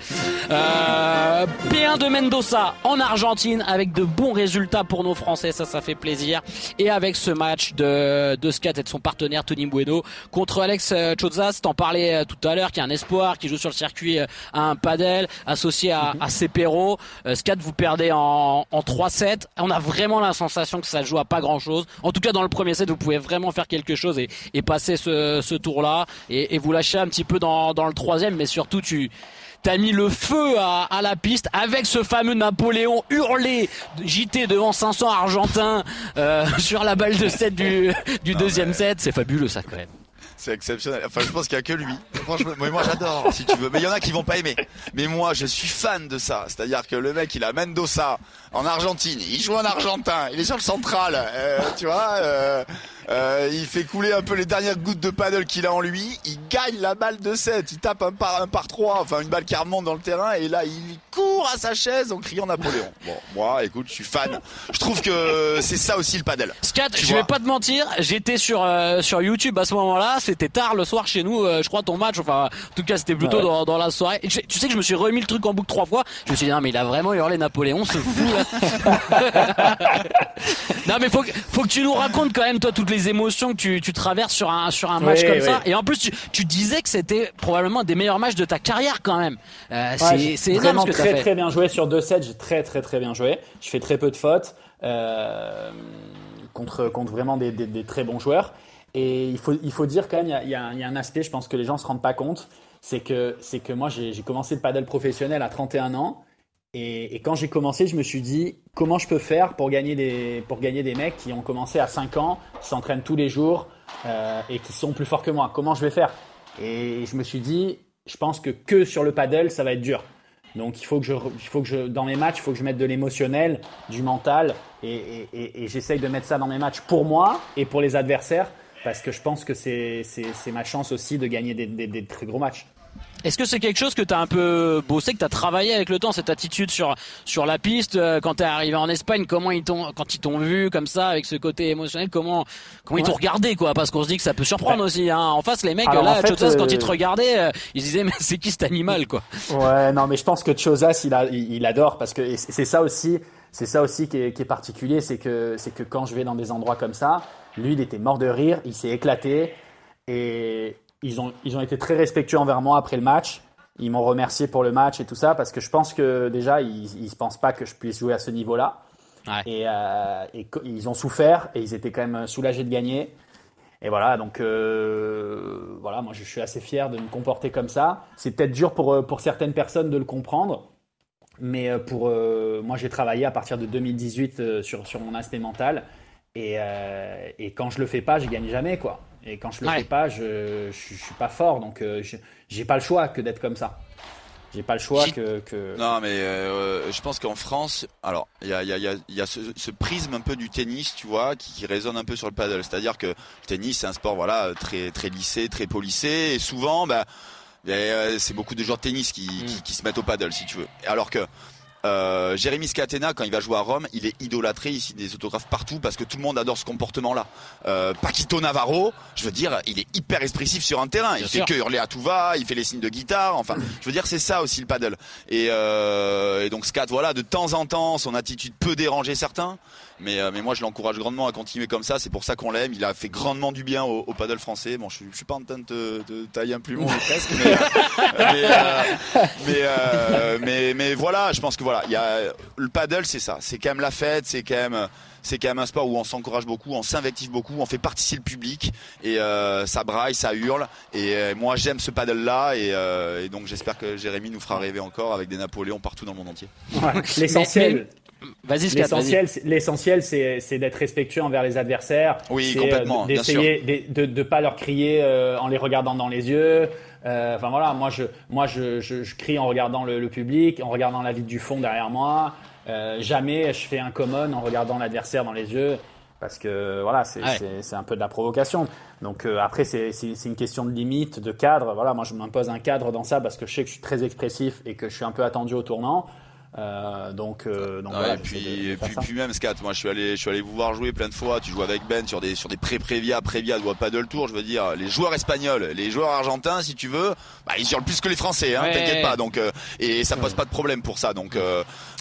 Euh, P1 de Mendoza en Argentine avec de bons résultats pour nos Français, ça, ça fait plaisir. Et avec ce match de, de Scat et de son partenaire Tony Bueno contre Alex euh, Chozas, t'en parlais euh, tout à l'heure, qui est un espoir, qui joue sur le circuit à un padel, associé à, à Cepero. Euh, Scat, vous perdez en, en 3-7. On a vraiment la sensation que ça joue à pas grand chose. En tout cas, dans le premier set, vous pouvez vraiment faire quelque chose et, et passer ce, ce tour-là et, et vous lâcher un petit peu dans, dans le troisième, mais surtout tu T'as mis le feu à, à la piste avec ce fameux Napoléon hurlé JT devant 500 Argentins euh, sur la balle de 7 du, du deuxième set. C'est fabuleux ça quand même. C'est exceptionnel. Enfin, je pense qu'il y a que lui. Franchement, moi j'adore, si tu veux. Mais il y en a qui vont pas aimer. Mais moi, je suis fan de ça. C'est-à-dire que le mec, il a Mendoza en Argentine. Il joue en argentin. Il est sur le central. Euh, tu vois. euh, euh, il fait couler un peu les dernières gouttes de paddle qu'il a en lui. Il gagne la balle de 7. Il tape un par un par 3. Enfin, une balle qui remonte dans le terrain. Et là, il court à sa chaise en criant Napoléon. Bon, moi, écoute, je suis fan. Je trouve que c'est ça aussi le paddle. Scat, Tu je vais pas te mentir, j'étais sur euh, sur YouTube à ce moment-là, c'était tard le soir chez nous, euh, je crois ton match, enfin en tout cas c'était plutôt Ouais. dans, dans la soirée. Tu, sais que je me suis remis le truc en boucle trois fois, je me suis dit non mais il a vraiment hurlé Napoléon, ce fou non mais faut que, faut que tu nous racontes quand même toi toutes les émotions que tu, tu traverses sur un sur un match Oui, comme oui. ça. Et en plus tu, tu disais que c'était probablement un des meilleurs matchs de ta carrière quand même. Euh, Ouais, c'est vraiment ce que t'as très fait. très bien joué sur deux sets. J'ai très très très bien joué. Je fais très peu de fautes euh, contre contre vraiment des, des- des très bons joueurs. Et il faut il faut dire quand même il y a, il y a un- il y a un aspect je pense que les gens se rendent pas compte, c'est que c'est que moi j'ai commencé le paddle professionnel à 31 ans. Et, quand j'ai commencé, je me suis dit comment je peux faire pour gagner des pour gagner des mecs qui ont commencé à 5 ans, s'entraînent tous les jours euh, et qui sont plus forts que moi. Comment je vais faire? Et je me suis dit, je pense que que sur le paddle, ça va être dur. Donc il faut que je, il faut que dans mes matchs, il faut que je mette de l'émotionnel, du mental, et, j'essaye de mettre ça dans mes matchs pour moi et pour les adversaires, parce que je pense que c'est ma chance aussi de gagner des, des, des très gros matchs. Est-ce que c'est quelque chose que tu as un peu bossé, que tu as travaillé avec le temps, cette attitude sur sur la piste euh, quand tu es arrivé en Espagne, comment ils t'ont quand ils t'ont vu comme ça avec ce côté émotionnel, comment comment ils t'ont regardé quoi? Parce qu'on se dit que ça peut surprendre aussi hein. En face les mecs Alors, là en fait, Chozas, quand ils te euh, regardaient, euh, ils disaient mais c'est qui cet animal quoi? Ouais, non, mais je pense que Chozas, il, a, il, il adore parce que c'est ça aussi, c'est ça aussi qui est, qui est particulier, c'est que c'est que quand je vais dans des endroits comme ça, lui, il était mort de rire, il s'est éclaté et ils ont ils ont été très respectueux envers moi après le match. Ils m'ont remercié pour le match et tout ça parce que je pense que déjà ils se pensent pas que je puisse jouer à ce niveau-là. Ouais. Et, euh, et ils ont souffert et ils étaient quand même soulagés de gagner. Et voilà, donc euh, voilà, moi je suis assez fier de me comporter comme ça. C'est peut-être dur pour, euh, pour certaines personnes de le comprendre, mais pour euh, moi j'ai travaillé à partir de 2018 euh, sur, sur mon aspect mental. Et, et quand je le fais pas, je gagne jamais quoi. Et quand je le Ouais. fais pas, je, je, je suis pas fort, donc euh, je- j'ai pas le choix que d'être comme ça. J'ai pas le choix que, que... Non, mais euh, je pense qu'en France, alors il y a, il y a- il y a- il y a ce, ce prisme un peu du tennis, tu vois, qui, qui résonne un peu sur le paddle. C'est-à-dire que le tennis, c'est un sport voilà très très lissé, très polissé, et souvent, bah, ben, euh, c'est beaucoup de joueurs de tennis qui, qui, qui se mettent au paddle, si tu veux. Alors que euh, Jérémy Scatena, quand il va jouer à Rome, il est idolâtré ici des autographes partout parce que tout le monde adore ce comportement-là. Euh, Paquito Navarro, je veux dire, il est hyper expressif sur un terrain. Il Bien fait sûr. que hurler à tout va, il fait les signes de guitare. Enfin, je veux dire, c'est ça aussi le paddle. Et, euh, et donc Scat, voilà, de temps en temps, son attitude peut déranger certains. Mais, euh, mais moi, je l'encourage grandement à continuer comme ça. C'est pour ça qu'on l'aime. Il a fait grandement du bien au, au paddle français. Bon, je, suis- je suis pas en train de te, de tailler un plumon mais presque, mais, mais, euh, mais, euh, mais, mais voilà, je pense que voilà, il y a le paddle, c'est ça. C'est quand même la fête. C'est quand même c'est quand même un sport où on s'encourage beaucoup, on s'invective beaucoup, on fait participer le public et euh, ça braille, ça hurle. Et euh, moi j'aime ce paddle là et, euh, et donc j'espère que Jérémy nous fera rêver encore avec des Napoléons partout dans le monde entier. Ouais. L'essentiel, Vas-y. L'essentiel, c'est- l'essentiel, c'est, c'est d'être respectueux envers les adversaires. Oui, complètement, euh, bien D'essayer de ne pas leur crier euh, en les regardant dans les yeux. Euh, Enfin voilà, moi je, moi je, je, je crie en regardant le, le public, en regardant la vie du fond derrière moi. Euh, jamais je fais un common en regardant l'adversaire dans les yeux. Parce que voilà, c'est Ouais. c'est- c'est un peu de la provocation. Donc euh, après, c'est c'est- c'est une question de limite, de cadre. Voilà, moi je m'impose un cadre dans ça parce que je sais que je suis très expressif et que je suis un peu attendu au tournant. Euh, donc, euh, donc Ouais, voilà, et puis, de- de et puis, puis même Scat, moi je suis allé, je suis allé vous voir jouer plein de fois. Tu joues avec Ben sur des sur des pré-prévia, prévia ou paddle tour. Je veux dire, les joueurs espagnols, les joueurs argentins, si tu veux, bah, ils hurlent plus que les Français. Hein, Ouais. T'inquiète pas. Donc euh, et ça pose pas de problème pour ça. Donc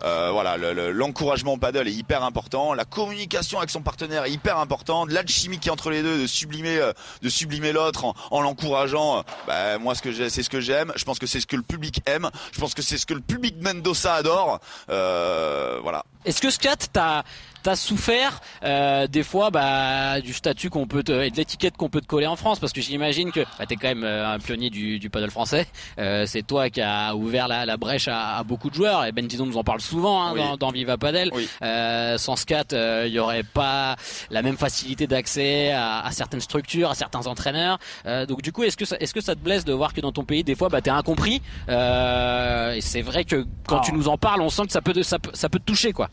euh, voilà, le- le- l'encouragement au paddle est hyper important. La communication avec son partenaire est hyper importante. L'alchimie qui est entre les deux, de sublimer, euh, de sublimer l'autre en, en l'encourageant. Bah, moi, ce que c'est ce que j'aime. Je pense que c'est ce que le public aime. Je pense que c'est ce que le public Mendoza adore. Euh, voilà. Est-ce que Scat, t'as t'as souffert euh, des fois bah, du statut qu'on peut te, et de l'étiquette qu'on peut te coller en France parce que j'imagine que bah, t'es quand même euh, un pionnier du, du paddle français. Euh, c'est toi qui a ouvert la, la brèche à, à beaucoup de joueurs et Ben Tison nous en parle souvent hein, Oui. dans, dans Viva Padel. Oui. Euh, sans Scat, euh, il y aurait pas la même facilité d'accès à, à certaines structures, à certains entraîneurs. Euh, donc du coup, est-ce que ça, est-ce que ça te blesse de voir que dans ton pays, des fois, bah, t'es incompris euh, Et c'est vrai que quand tu nous en parles, on sent que ça peut, ça peut, ça peut te toucher, quoi.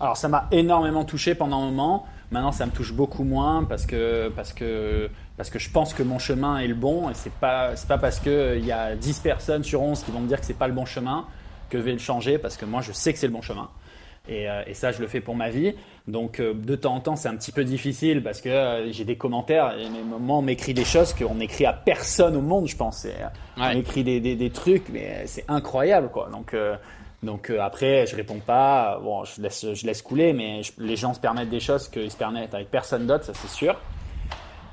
Alors ça m'a énormément touché pendant un moment. Maintenant ça me touche beaucoup moins parce que parce que parce que je pense que mon chemin est le bon et c'est pas c'est pas parce que euh, il y a 10 personnes sur 11 qui vont me dire que c'est pas le bon chemin que je vais le changer parce que moi je sais que c'est le bon chemin. Et, euh, et ça, je le fais pour ma vie. Donc, euh, de temps en temps, c'est un petit peu difficile parce que euh, j'ai des commentaires. Et moments, on m'écrit des choses qu'on écrit à personne au monde, je pense. Ouais. On écrit des, des, des trucs, mais c'est incroyable, quoi. Donc, donc euh, après, je réponds pas. Bon, je laisse, je laisse couler, mais les gens se permettent des choses qu'ils se permettent avec personne d'autre, ça c'est sûr.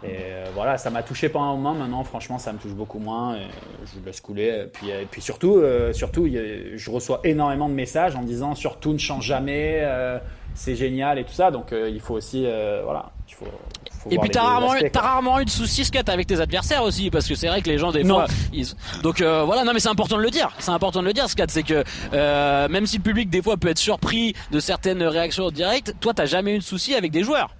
Et euh, voilà, ça m'a touché pendant un moment. Maintenant, franchement, ça me touche beaucoup moins. Je laisse couler. Et puis, surtout, euh, surtout, je reçois énormément de messages en disant surtout ne change jamais, c'est génial et tout ça. Donc, il faut aussi, voilà, il faut. Faut Et puis t'as rarement, eu- aspects, t'as quoi. rarement eu de soucis Scat avec tes adversaires aussi parce que c'est vrai que les gens des Non. fois ils... donc euh, voilà non mais c'est important de le dire c'est important de le dire Scat c'est que euh, même si le public des fois peut être surpris de certaines réactions directes toi t'as jamais eu de soucis avec des joueurs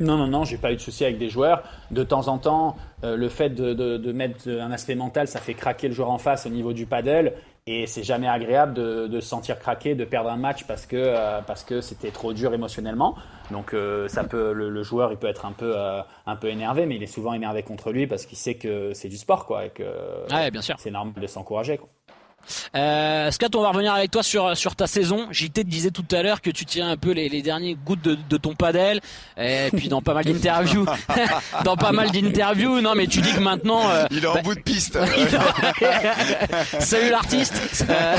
Non, non, non, j'ai pas eu de souci avec des joueurs. De temps en temps, euh, le fait de, de, de, mettre un aspect mental, ça fait craquer le joueur en face au niveau du paddle. Et c'est jamais agréable de, de, se sentir craquer, de perdre un match parce que euh, parce que c'était trop dur émotionnellement. Donc euh, ça peut, le, le, joueur, il peut être un peu euh, un peu énervé, mais il est souvent énervé contre lui parce qu'il sait que c'est du sport, quoi, et que ouais, bien sûr. c'est normal de s'encourager. Quoi. Euh, Scott, on va revenir avec toi sur sur ta saison. JT te disait tout à l'heure que tu tiens un peu les, les derniers gouttes de, de ton padel, et puis dans pas mal d'interviews, dans pas mal d'interviews. Non, mais tu dis que maintenant, euh, il est en bah, bout de piste. Salut l'artiste. Euh,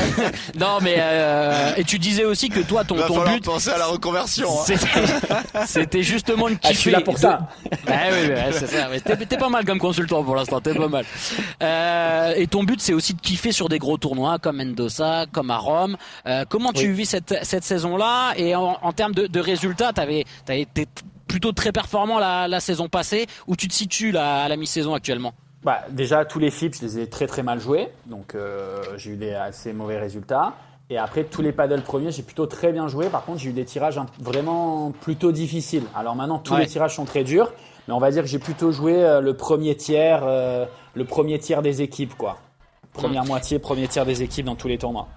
non, mais euh, et tu disais aussi que toi, ton, Va ton but, penser à la reconversion. Hein. C'était justement de kiffer. Ah, je suis là pour ça. Ah, oui, oui, c'est ça. T'es pas mal comme consultant pour l'instant. T'es pas mal. Euh, et ton but, c'est aussi de kiffer sur des gros tournois comme Mendoza, comme à Rome. Euh, comment tu oui. vis cette, cette saison-là Et en, en, termes de, de résultats, tu avais, avais, été plutôt très performant la, la saison passée. Où tu te situes là, à la mi-saison actuellement? Bah, Déjà, tous les FIP, je les ai très très mal joués. Donc euh, j'ai eu des assez mauvais résultats. Et après, tous les paddles premiers, j'ai plutôt très bien joué. Par contre, j'ai eu des tirages vraiment plutôt difficiles. Alors maintenant, tous ouais. les tirages sont très durs. Mais on va dire que j'ai plutôt joué euh, le premier tiers, euh, le premier tiers des équipes, quoi. Première moitié, premier tiers des équipes dans tous les tournois.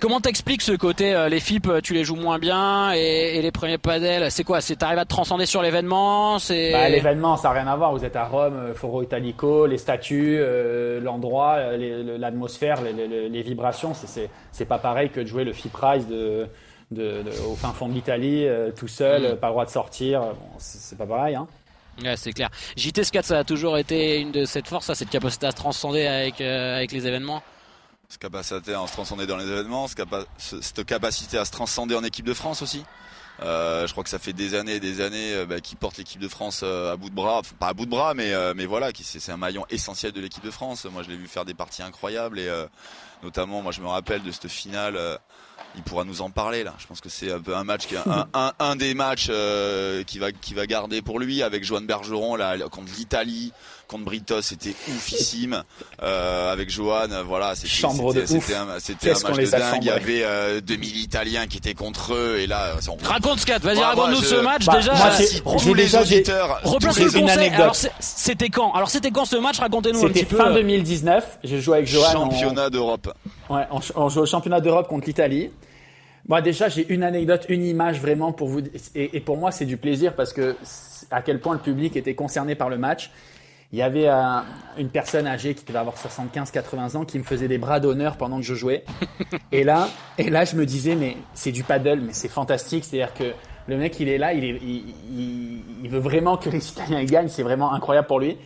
Comment t'expliques ce côté euh, les FIP tu les joues moins bien et, et les premiers padels c'est quoi c'est t'arrives à te transcender sur l'événement c'est bah, l'événement ça n'a rien à voir vous êtes à Rome euh, Foro Italico les statues euh, l'endroit euh, l'atmosphère les, les, les, vibrations c'est c'est pas pareil que de jouer le FIP Prize de, de, de au fin fond de l'Italie euh, tout seul mmh. pas le droit de sortir bon, c'est pas pareil hein Ouais, c'est clair. JT Scat, ça a toujours été une de cette force, ça, cette capacité à se transcender avec, euh, avec les événements Cette capacité à se transcender dans les événements, cette capacité à se transcender en équipe de France aussi. Euh, je crois que ça fait des années et des années euh, bah, qui porte l'équipe de France euh, à bout de bras, enfin, pas à bout de bras, mais euh, mais voilà, c'est un maillon essentiel de l'équipe de France. Moi, je l'ai vu faire des parties incroyables et euh, notamment, moi, je me rappelle de cette finale. il pourra nous en parler là. Je pense que c'est un peu un match, qui, un, un, un des matchs qui va qui va garder pour lui avec Joanne Bergeron là contre l'Italie contre Britos, c'était oufissime. Euh, avec Johan, voilà, c'était un, c'était un match de dingue. Il y avait euh, 2000 Italiens qui étaient contre eux et là, on... raconte Scat, vas-y bah, raconte-nous ce match bah, déjà. Moi, tous les déjà, auditeurs, replace le conseil. Alors c'était quand? Alors c'était quand ce match? Racontez-nous un petit peu. C'était fin 2019. J'ai joué avec Johan. Championnat d'Europe. Ouais, on, on joue au championnat d'Europe contre l'Italie. Moi, déjà, j'ai une anecdote, une image vraiment pour vous. Et, et pour moi, c'est du plaisir parce que à quel point le public était concerné par le match il y avait euh, une personne âgée qui devait avoir 75-80 ans qui me faisait des bras d'honneur pendant que je jouais. et là, et là, je me disais, mais c'est du paddle, mais c'est fantastique. C'est-à-dire que le mec, il est là, il, veut vraiment que les Italiens gagnent. C'est vraiment incroyable pour lui.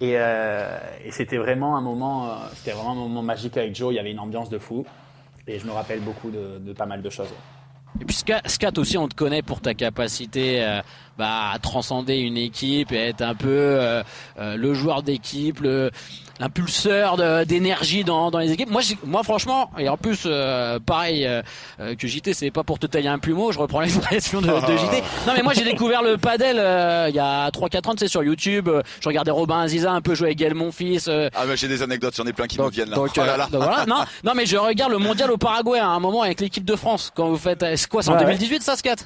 Et, euh, c'était vraiment un moment, euh, c'était vraiment un moment magique avec Joe. Il y avait une ambiance de fou. Et je me rappelle beaucoup de, pas mal de choses. Et puis Scat aussi, on te connaît pour ta capacité bah, transcender une équipe et être un peu euh, euh, le joueur d'équipe, le l'impulseur d'énergie dans, dans les équipes. Moi, moi franchement, et en plus, euh, pareil euh, que JT, c'est pas pour te tailler un plumeau, je reprends l'expression de, de, JT. Non, mais moi j'ai découvert le padel euh, il y a 3-4 ans, c'est sur YouTube. Je regardais Robin Aziza un peu jouer avec Gaël Monfils. Ah mais j'ai des anecdotes, j'en ai plein qui donc, me viennent là. Donc, oh là, là. donc voilà. non, non, mais je regarde le mondial au Paraguay à un moment avec l'équipe de France quand vous faites. C'est quoi, c'est en ouais, 2018 ça, Scat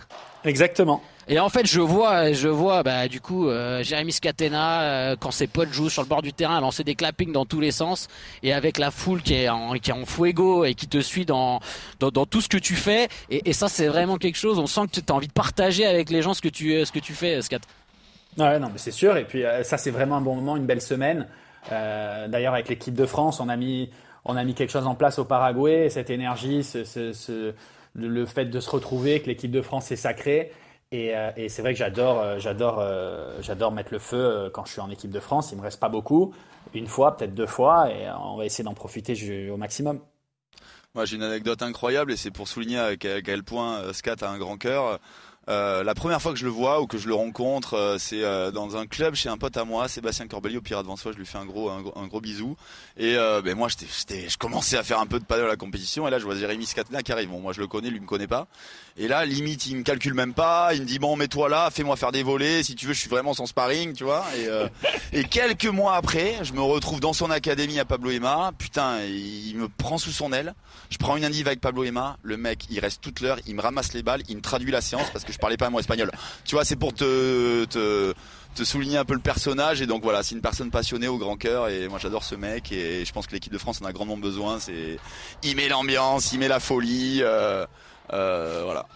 Exactement. Et en fait, je vois, je vois, bah, du coup, euh, Jérémy Scatena, euh, quand ses potes jouent sur le bord du terrain, lancer des clappings dans tous les sens, et avec la foule qui est en, qui est en fuego et qui te suit dans, dans, dans tout ce que tu fais. Et, et ça, c'est vraiment quelque chose. On sent que tu as envie de partager avec les gens ce que tu, ce que tu fais, Scat. Ouais, non, mais c'est sûr. Et puis, euh, ça, c'est vraiment un bon moment, une belle semaine. D'ailleurs, avec l'équipe de France, on a mis, on a mis quelque chose en place au Paraguay. Cette énergie, ce, ce, ce le fait de se retrouver, que l'équipe de France est sacrée. Et, euh, et c'est vrai que j'adore, euh, j'adore, euh, j'adore mettre le feu quand je suis en équipe de France. Il me reste pas beaucoup, une fois, peut-être deux fois, et on va essayer d'en profiter au maximum. Moi, j'ai une anecdote incroyable, et c'est pour souligner à quel point Scat a un grand cœur. La première fois que je le vois ou que je le rencontre, c'est dans un club chez un pote à moi, Sébastien Corbelli au Pirate Vansois. Je lui fais un gros, un gros bisou. Et ben moi, j'étais, je commençais à faire un peu de paddle à la compétition. Et là, je vois Jérémy Scatena qui arrive. Bon, moi, je le connais, lui me connaît pas. Et là, limite, il me calcule même pas. Il me dit bon, mets-toi là, fais-moi faire des volets. Si tu veux, je suis vraiment son sparring, tu vois. Et, et quelques mois après, je me retrouve dans son académie à Pablo Emma. Putain, il me prend sous son aile. Je prends une indive avec Pablo Emma. Le mec, il reste toute l'heure. Il me ramasse les balles. Il me traduit la séance parce que je parlais pas un mot espagnol. Tu vois, c'est pour te souligner un peu le personnage et donc voilà c'est une personne passionnée au grand cœur et moi j'adore ce mec et je pense que l'équipe de France en a grandement besoin c'est il met l'ambiance il met la folie euh, euh, voilà.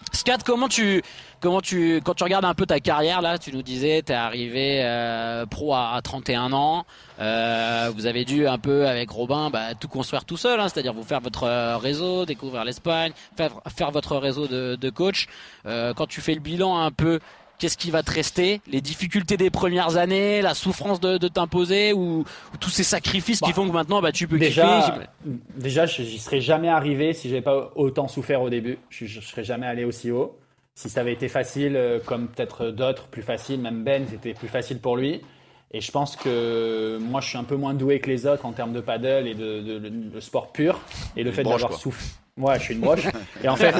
Comment tu comment tu quand tu regardes un peu ta carrière là tu nous disais t'es arrivé euh, pro à, à 31 ans euh, vous avez dû un peu avec Robin bah, tout construire tout seul hein, c'est-à-dire vous faire votre euh, réseau découvrir l'Espagne faire, faire votre réseau de, de coach. Euh, quand tu fais le bilan un peu Qu'est-ce qui va te rester Les difficultés des premières années, la souffrance de, de t'imposer ou, ou tous ces sacrifices qui Bah, font que maintenant bah, tu peux Déjà, kiffer déjà, je- j'y serais jamais arrivé si j'avais pas autant souffert au début. Je, je serais jamais allé aussi haut. Si ça avait été facile, euh, comme peut-être d'autres, plus facile, même Ben, c'était plus facile pour lui. Et je pense que moi, je suis un peu moins doué que les autres en termes de paddle et de, de- de- de sport pur. Et le fait d'avoir souffert. Ouais, je suis une broche. et en fait,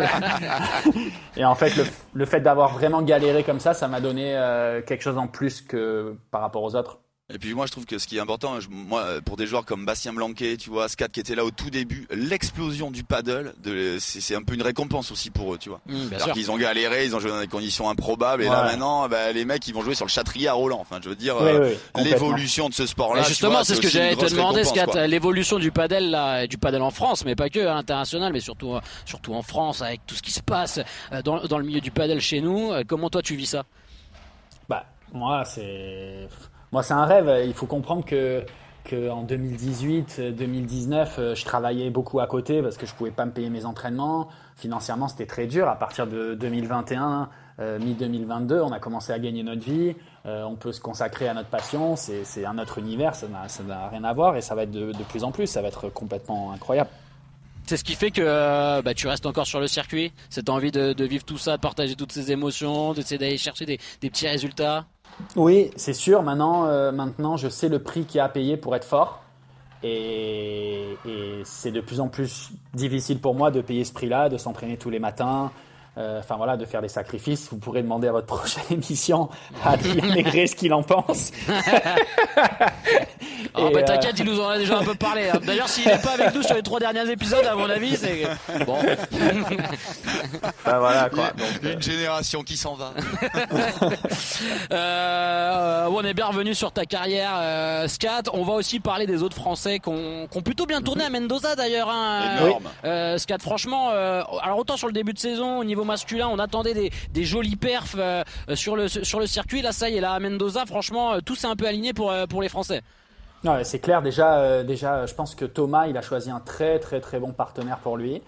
et en fait, le, le fait d'avoir vraiment galéré comme ça, ça m'a donné euh, quelque chose en plus que par rapport aux autres. Et puis moi je trouve que ce qui est important, je- moi pour des joueurs comme Bastien Blanquet, tu vois, Scat qui était là au tout début, l'explosion du paddle, de- c'est c'est un peu une récompense aussi pour eux, tu vois. Mmh, Alors qu'ils ont galéré, ils ont joué dans des conditions improbables, et là maintenant, bah, les mecs ils vont jouer sur le Châtrier à Roland. Enfin, je veux dire, Oui, euh, oui, l'évolution de ce sport-là. Justement, vois, c'est ce que j'allais te demander, Scat, l'évolution du padel là, du padel en France, mais pas que à l'international, mais surtout, euh, surtout en France, avec tout ce qui se passe euh, dans, dans le milieu du padel chez nous. Comment toi tu vis ça? Bah, moi, c'est moi, c'est un rêve. Il faut comprendre que, que en 2018, euh, 2019, euh, je travaillais beaucoup à côté parce que je pouvais pas me payer mes entraînements. Financièrement, c'était très dur. À partir de 2021, euh, mi-2022, on a commencé à gagner notre vie. Euh, on peut se consacrer à notre passion. C'est un autre univers. Ça n'a rien à voir et ça va être de, plus en plus. Ça va être complètement incroyable. C'est ce qui fait que euh, bah, tu restes encore sur le circuit. Cette envie de, vivre tout ça, de partager toutes ces émotions, d'essayer d'aller chercher des petits résultats. Oui, c'est sûr. Maintenant, euh, maintenant, je sais le prix qu'il y a à payer pour être fort. Et, et c'est de plus en plus difficile pour moi de payer ce prix-là, de s'entraîner tous les matins. Euh, Enfin voilà, de faire des sacrifices. Vous pourrez demander à votre prochaine émission à Adrien ce qu'il en pense. Ah Et, bah euh, t'inquiète, il nous en a déjà un peu parlé. hein. D'ailleurs, s'il n'est pas avec nous sur les trois derniers épisodes, à mon avis, c'est bon. Enfin voilà quoi. Donc, euh, Une génération qui s'en va. Euh, on est bien revenu sur ta carrière, euh, Scat. On va aussi parler des autres Français qui ont, plutôt bien tourné à Mendoza d'ailleurs. Hein. Énorme. Euh, Scat, franchement, euh, alors autant sur le début de saison, au niveau masculin, on attendait des, des jolis perfs euh, sur, le, sur le circuit. Là, ça y est, là, à Mendoza, franchement, euh, tout s'est un peu aligné pour, euh, pour les Français. C'est clair. Déjà, euh, déjà, je pense que Thomas, il a choisi un très très très bon partenaire pour lui.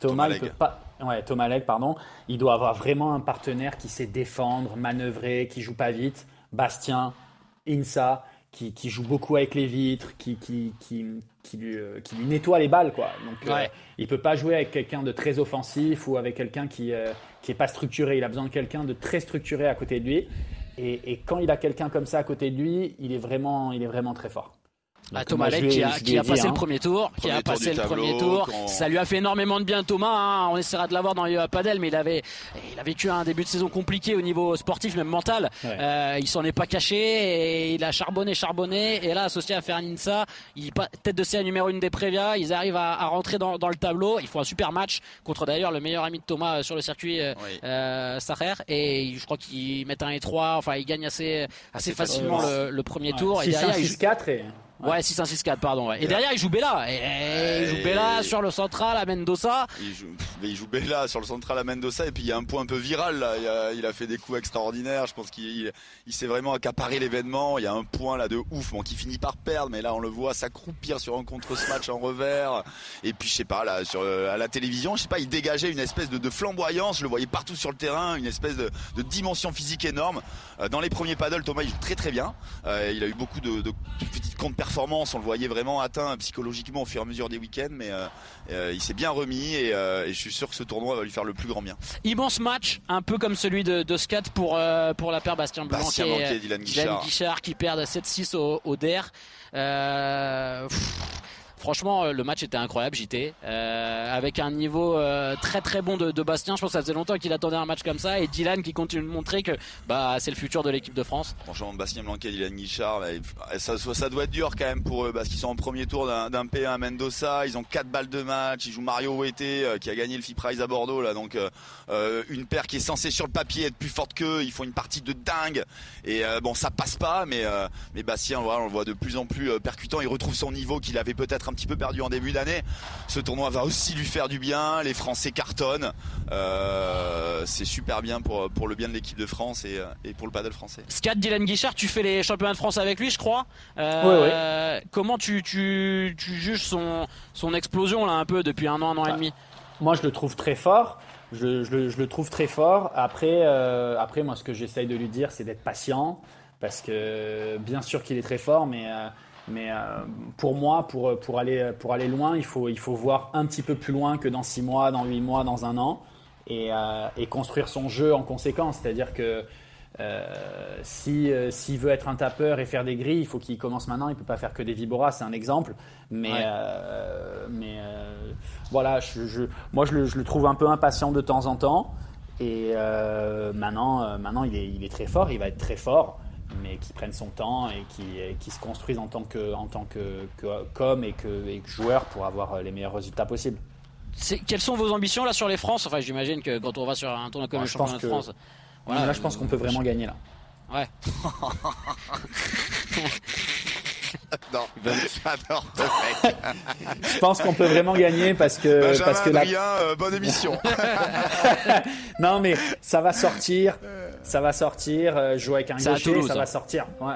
Thomas, Thomas il peut pas. Ouais, Thomas pardon. Il doit avoir vraiment un partenaire qui sait défendre, manœuvrer, qui joue pas vite. Bastien, Insa, qui, qui joue beaucoup avec les vitres, qui qui qui qui lui, euh, qui lui nettoie les balles, quoi. Donc, euh, il peut pas jouer avec quelqu'un de très offensif ou avec quelqu'un qui euh, qui est pas structuré. Il a besoin de quelqu'un de très structuré à côté de lui. Et, et quand il a quelqu'un comme ça à côté de lui, il est vraiment, il est vraiment très fort. Bah, Donc, Thomas ai- qui a, qui passé hein. le premier tour, qui a passé le tableau, premier tour. quand- Ça lui a fait énormément de bien Thomas. hein. On essaiera de l'avoir dans les Padel, mais il avait, il a vécu un début de saison compliqué au niveau sportif, même mental. Ouais. Euh, il s'en est pas caché et il a charbonné, charbonné. Et là, associé à Ferninsa, il tête de série numéro une des Prévia. Ils arrivent à, à rentrer dans, dans le tableau. Ils font un super match contre d'ailleurs le meilleur ami de Thomas euh, sur le circuit, euh, Oui. euh, Sacher. Et je crois qu'ils mettent un et 3 Enfin, ils gagnent assez, assez facilement le, le premier tour. et 6 derrière, 1 ils 6 4 et Ouais, 6-1-6-4, pardon. ouais. Et derrière, il joue Bella. Et, et il joue Bella sur le central à Mendoza. Il joue, mais il joue Bella sur le central à Mendoza et puis il y a un point un peu viral là. Il a, il a fait des coups extraordinaires. Je pense qu'il il, s'est vraiment accaparé l'événement. Il y a un point là de ouf, bon qui finit par perdre, mais là on le voit s'accroupir sur un contre-smash en revers. Et puis je sais pas là sur à la télévision, je sais pas, il dégageait une espèce de, de flamboyance. Je le voyais partout sur le terrain, une espèce de, de dimension physique énorme. Euh, dans les premiers paddles, Thomas il joue très très bien. Euh, il a eu beaucoup de, de petites On le voyait vraiment atteint psychologiquement au fur et à mesure des week-ends, mais euh, euh, il s'est bien remis et, euh, et je suis sûr que ce tournoi va lui faire le plus grand bien. Immense match, un peu comme celui de, de Scat pour, pour la paire Bastien Blanc. Bastien et Dylan Guichard. Guichard qui perdent 7-6 au, au DER. Pff, franchement, le match était incroyable, JT, avec un niveau très très bon de, Bastien. Je pense que ça faisait longtemps qu'il attendait un match comme ça, et Dylan qui continue de montrer que bah c'est le futur de l'équipe de France. Franchement, Bastien Blanquet, Dylan Guichard, ça, doit être dur quand même pour eux parce qu'ils sont en premier tour d'un P1 à Mendoza. Ils ont 4 balles de match. Ils jouent Mario Ouetté qui a gagné le Prize à Bordeaux là, donc une paire qui est censée sur le papier être plus forte qu'eux. Ils font une partie de dingue et bon ça passe pas, mais mais Bastien, on le voit de plus en plus percutant. Il retrouve son niveau qu'il avait peut-être un petit peu perdu en début d'année. Ce tournoi va aussi lui faire du bien. Les Français cartonnent. Euh, c'est super bien pour, pour le bien de l'équipe de France et, et, pour le paddle français. Scat, Dylan Guichard, tu fais les championnats de France avec lui, je crois. Euh, Comment tu, tu, tu, juges son, son explosion là un peu depuis un an, un an et demi? Moi, je le trouve très fort. Je, je, je le trouve très fort. Après, euh, après moi, ce que j'essaye de lui dire, c'est d'être patient. Parce que bien sûr qu'il est très fort, mais euh, mais euh, pour moi, pour, pour, aller, pour aller loin, il faut, il faut voir un petit peu plus loin que dans 6 mois, dans 8 mois, dans un an, et, euh, et construire son jeu en conséquence. C'est-à-dire que euh, s'il si, s'il veut être un tapeur et faire des grilles, il faut qu'il commence maintenant. Il ne peut pas faire que des viboras, c'est un exemple. Mais, ouais. euh, mais euh, voilà, je, je, moi je le, je le, trouve un peu impatient de temps en temps. Et maintenant, maintenant il, est, il est très fort, il va être très fort mais qui prennent son temps et qui, et qui se construisent en tant que, en tant que, que com et que, et que joueur pour avoir les meilleurs résultats possibles. Quelles sont vos ambitions là sur les France? Enfin, j'imagine que quand on va sur un tournoi comme ouais, le championnat de France, voilà, là, je pense qu'on peut vraiment gagner là. Ouais. non, j'adore ce mec. je pense qu'on peut vraiment gagner parce que Benjamin parce que Adrien, la... euh, bonne émission. non mais ça va sortir, ça va sortir. Euh, jouer avec un gaucher, Toulouse, ça hein. va sortir. Ouais.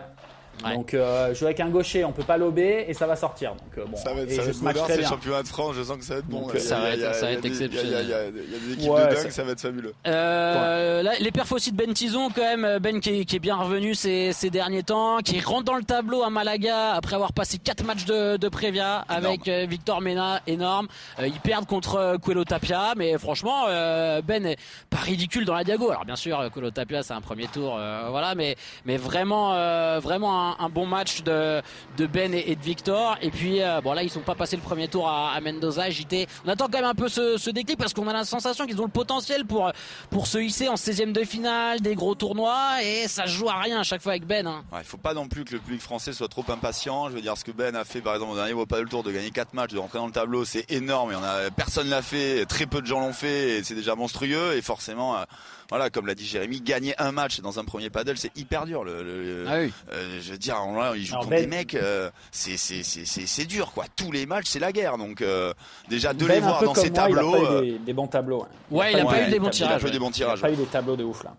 Ouais. Donc euh, jouer avec un gaucher, on peut pas lober et ça va sortir. Donc euh, bon, ça va être, et ça je va être smash moderne, très c'est le bien. championnat de France, je sens que ça va être bon. Donc, ça va être, exceptionnel. Il y, a, des équipes Ouais, de dingue, ça- ça va être fabuleux. Euh, là, les perfs aussi de Ben Tison quand même Ben qui est, qui est bien revenu ces, ces derniers temps qui rentre dans le tableau à Malaga après avoir passé quatre matchs de, de Prévia avec euh, Victor Mena énorme Euh, ils perdent contre Coelho Tapia mais franchement euh, Ben est pas ridicule dans la diago alors bien sûr Coelho Tapia c'est un premier tour euh, voilà mais mais vraiment euh, vraiment un, un bon match de, Ben et, de Victor et puis euh, bon là ils sont pas passés le premier tour à, à Mendoza JT on attend quand même un peu ce, ce déclic parce qu'on a la sensation qu'ils ont le potentiel pour pour se hisser en 16e de finale des gros tournois et ça se joue à rien à chaque fois avec Ben hein. Il ouais, faut pas non plus que le public français soit trop impatient. Je veux dire, ce que Ben a fait, par exemple, au dernier World Padel Tour, de gagner 4 matchs, de rentrer dans le tableau, c'est énorme. Et on personne l'a fait, très peu de gens l'ont fait, et c'est déjà monstrueux. Et forcément, euh, voilà, comme l'a dit Jérémy, gagner un match dans un premier paddle, c'est hyper dur. Le, le ah oui. euh, je veux dire, on, là, il joue Alors, contre Ben- des mecs, euh, c'est c'est c'est c'est c'est dur quoi. Tous les matchs, c'est la guerre. Donc euh, déjà de Ben, les voir dans ces moi, il a tableaux. pas eu des, des bons tableaux. ouais. Ouais, il a eu pas eu des bons tableaux. il a tirages. pas eu des bons Il a tirages. pas eu des tableaux de ouf là.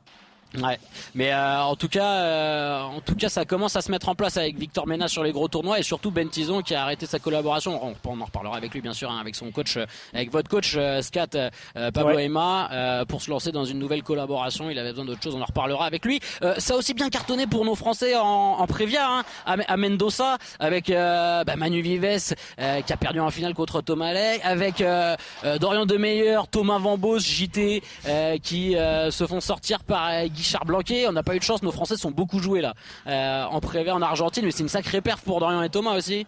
Ouais, mais euh, en tout cas, euh, en tout cas, ça commence à se mettre en place avec Victor Mena sur les gros tournois et surtout Ben Tison qui a arrêté sa collaboration. On, on en reparlera avec lui bien sûr, hein, avec son coach, euh, avec votre coach euh, Scat euh, Pablo Ouais. Euh, pour se lancer dans une nouvelle collaboration. Il avait besoin d'autre chose, on en reparlera avec lui. Euh, ça a aussi bien cartonné pour nos Français en, en Prévia, hein, à, à Mendoza, avec euh, bah, Manu Vives euh, qui a perdu en finale contre Thomas Ley, avec euh, euh, Dorian Demeyer, Thomas Vambos, JT euh, qui euh, se font sortir par euh, Guichard Blanquet. On n'a pas eu de chance, nos Français sont beaucoup joués là euh, en Prévia en Argentine, mais c'est une sacrée perf pour Dorian et Thomas aussi.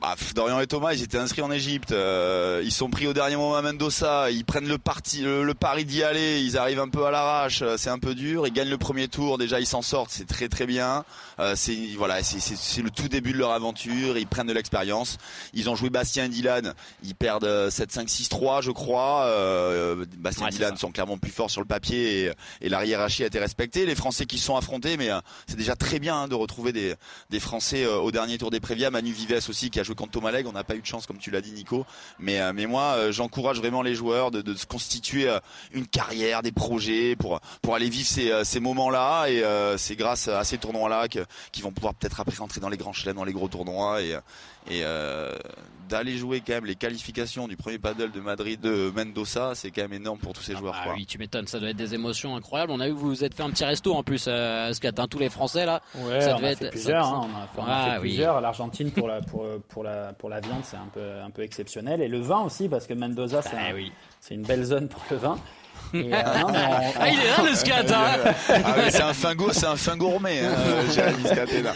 Bah, Dorian et Thomas, ils étaient inscrits en Égypte. euh, ils sont pris au dernier moment à Mendoza. Ils prennent le parti, le, le pari d'y aller. Ils arrivent un peu à l'arrache. euh, C'est un peu dur. Ils gagnent le premier tour. Déjà, ils s'en sortent. C'est très très bien. Euh, c'est voilà, c'est- le tout début de leur aventure. Ils prennent de l'expérience. Ils ont joué Bastien et Dylan. Ils perdent euh, 7-5-6-3, je crois. Euh, Bastien Ouais, et Dylan sont clairement plus forts sur le papier et, et la hiérarchie a été respectée. Les Français qui se sont affrontés, mais euh, c'est déjà très bien hein, de retrouver des, des Français euh, au dernier tour des Prévia. Manu Vives aussi qui a joué contre Thomas Legge. On n'a pas eu de chance comme tu l'as dit Nico. Mais, euh, mais moi euh, j'encourage vraiment les joueurs de, de se constituer euh, une carrière, des projets pour, pour aller vivre ces, ces moments-là. Et euh, c'est grâce à ces tournois-là que- qu'ils vont pouvoir peut-être après rentrer dans les grands chelems, dans les gros tournois. Et, et euh, d'aller jouer quand même les qualifications du premier paddle de Madrid de Mendoza, c'est quand même énorme pour tous ces joueurs. Ah quoi. oui, tu m'étonnes, ça doit être des émotions incroyables. On a vu que vous vous êtes fait un petit resto en plus, euh, Scat, hein, tous les Français là. Ouais, Ça on devait a être- fait plusieurs. ça- hein, on a, on a Ah, fait oui. plusieurs. L'Argentine pour la pour, pour la pour la viande, c'est un peu un peu exceptionnel. Et le vin aussi parce que Mendoza, c'est Ah un- oui. c'est une belle zone pour le vin. Et, euh, non, mais on- Ah, il est là le scat hein Ah c'est un fin gour- c'est un fin gourmet, hein, euh, Jérémy là.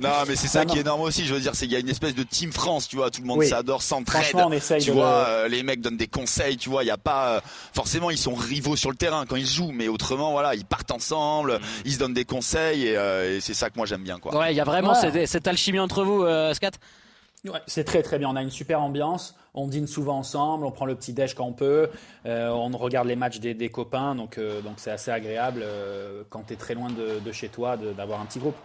Non, mais c'est ça Non, qui non. est énorme aussi. Je veux dire, c'est qu'il y a une espèce de team France, tu vois. Tout le monde Oui. s'adore, s'entraide. Tu de vois, le- euh, les mecs donnent des conseils, tu vois. Il y a pas, euh, forcément, ils sont rivaux sur le terrain quand ils jouent, mais autrement, voilà, ils partent ensemble, ils se donnent des conseils et, euh, et c'est ça que moi j'aime bien, quoi. Ouais, il y a vraiment Ouais. cette, cette alchimie entre vous, euh, Scat? Ouais, c'est très très bien. On a une super ambiance. On dîne souvent ensemble. On prend le petit déj quand on peut. Euh, on regarde les matchs des, des copains. Donc euh, donc c'est assez agréable euh, quand tu es très loin de, de chez toi d'avoir un petit groupe.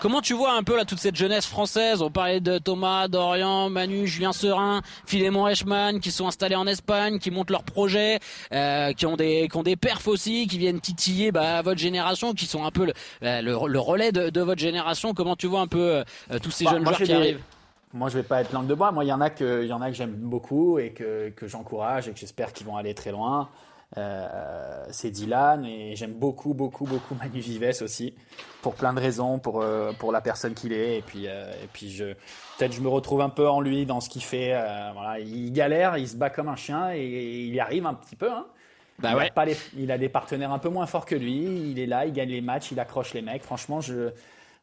Comment tu vois un peu là toute cette jeunesse française? On parlait de Thomas, Dorian, Manu, Julien Serin, Philémon Reichmann qui sont installés en Espagne, qui montent leurs projets, euh, qui ont des qui ont des perfs aussi, qui viennent titiller bah, votre génération, qui sont un peu le, le, le relais de, de votre génération. Comment tu vois un peu euh, tous ces Bah, jeunes joueurs qui des- arrivent? Moi, je vais pas être langue de bois. Moi, il y en a que, il y en a que j'aime beaucoup et que, que j'encourage et que j'espère qu'ils vont aller très loin. Euh, c'est Dylan et j'aime beaucoup, beaucoup, beaucoup Manu Vives aussi pour plein de raisons, pour euh, pour la personne qu'il est et puis euh, et puis je peut-être je me retrouve un peu en lui dans ce qu'il fait. voilà, il galère, il se bat comme un chien et il y arrive un petit peu. Hein. Bah il, ouais. a pas les- il a des partenaires un peu moins forts que lui. Il est là, il gagne les matchs, il accroche les mecs. Franchement, je,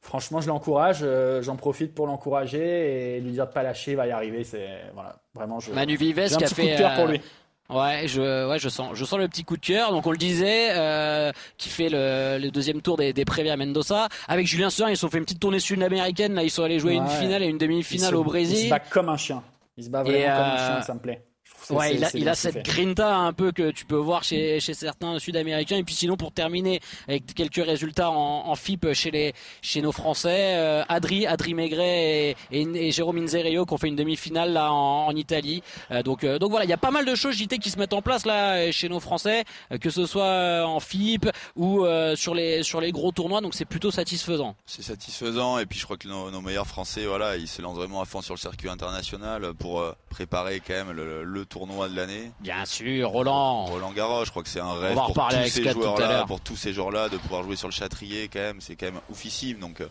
franchement, je l'encourage. euh, J'en profite pour l'encourager et lui dire de pas lâcher. Il va y arriver. C'est voilà, vraiment. Je, Manu Vives qui a petit fait coup de cœur pour euh, lui. Ouais, je, ouais, je sens, je sens le petit coup de cœur. Donc on le disait, euh, qui fait le, le deuxième tour des, des prévés à Mendoza. Avec Julien Serin, ils se sont fait une petite tournée sud-américaine. Là, ils sont allés jouer une finale et une demi-finale au Il se Brésil. bat comme un chien. Il se bat vraiment Et, comme un chien. Ça me plaît. Ouais, il a, il a cette grinta un peu que tu peux voir chez, chez certains Sud-Américains. Et puis sinon, pour terminer avec quelques résultats en, en FIP chez les chez nos Français, euh, Adri, Adri Maigret et, et, et Jérôme Inzerio qui ont fait une demi-finale là en, en Italie. Euh, donc euh, donc voilà, il y a pas mal de choses JT qui se mettent en place là chez nos Français, euh, que ce soit euh, en FIP ou euh, sur les sur les gros tournois. Donc c'est plutôt satisfaisant. C'est satisfaisant et puis je crois que nos, nos meilleurs Français, voilà, ils se lancent vraiment à fond sur le circuit international pour préparer quand même le, le tournoi de l'année. Bien sûr, Roland. Roland Garros, je crois que c'est un rêve pour tous ces Scott tout à joueurs-là, l'heure. pour tous ces joueurs-là, de pouvoir jouer sur le Châtrier quand même, c'est quand même oufissime. Donc euh,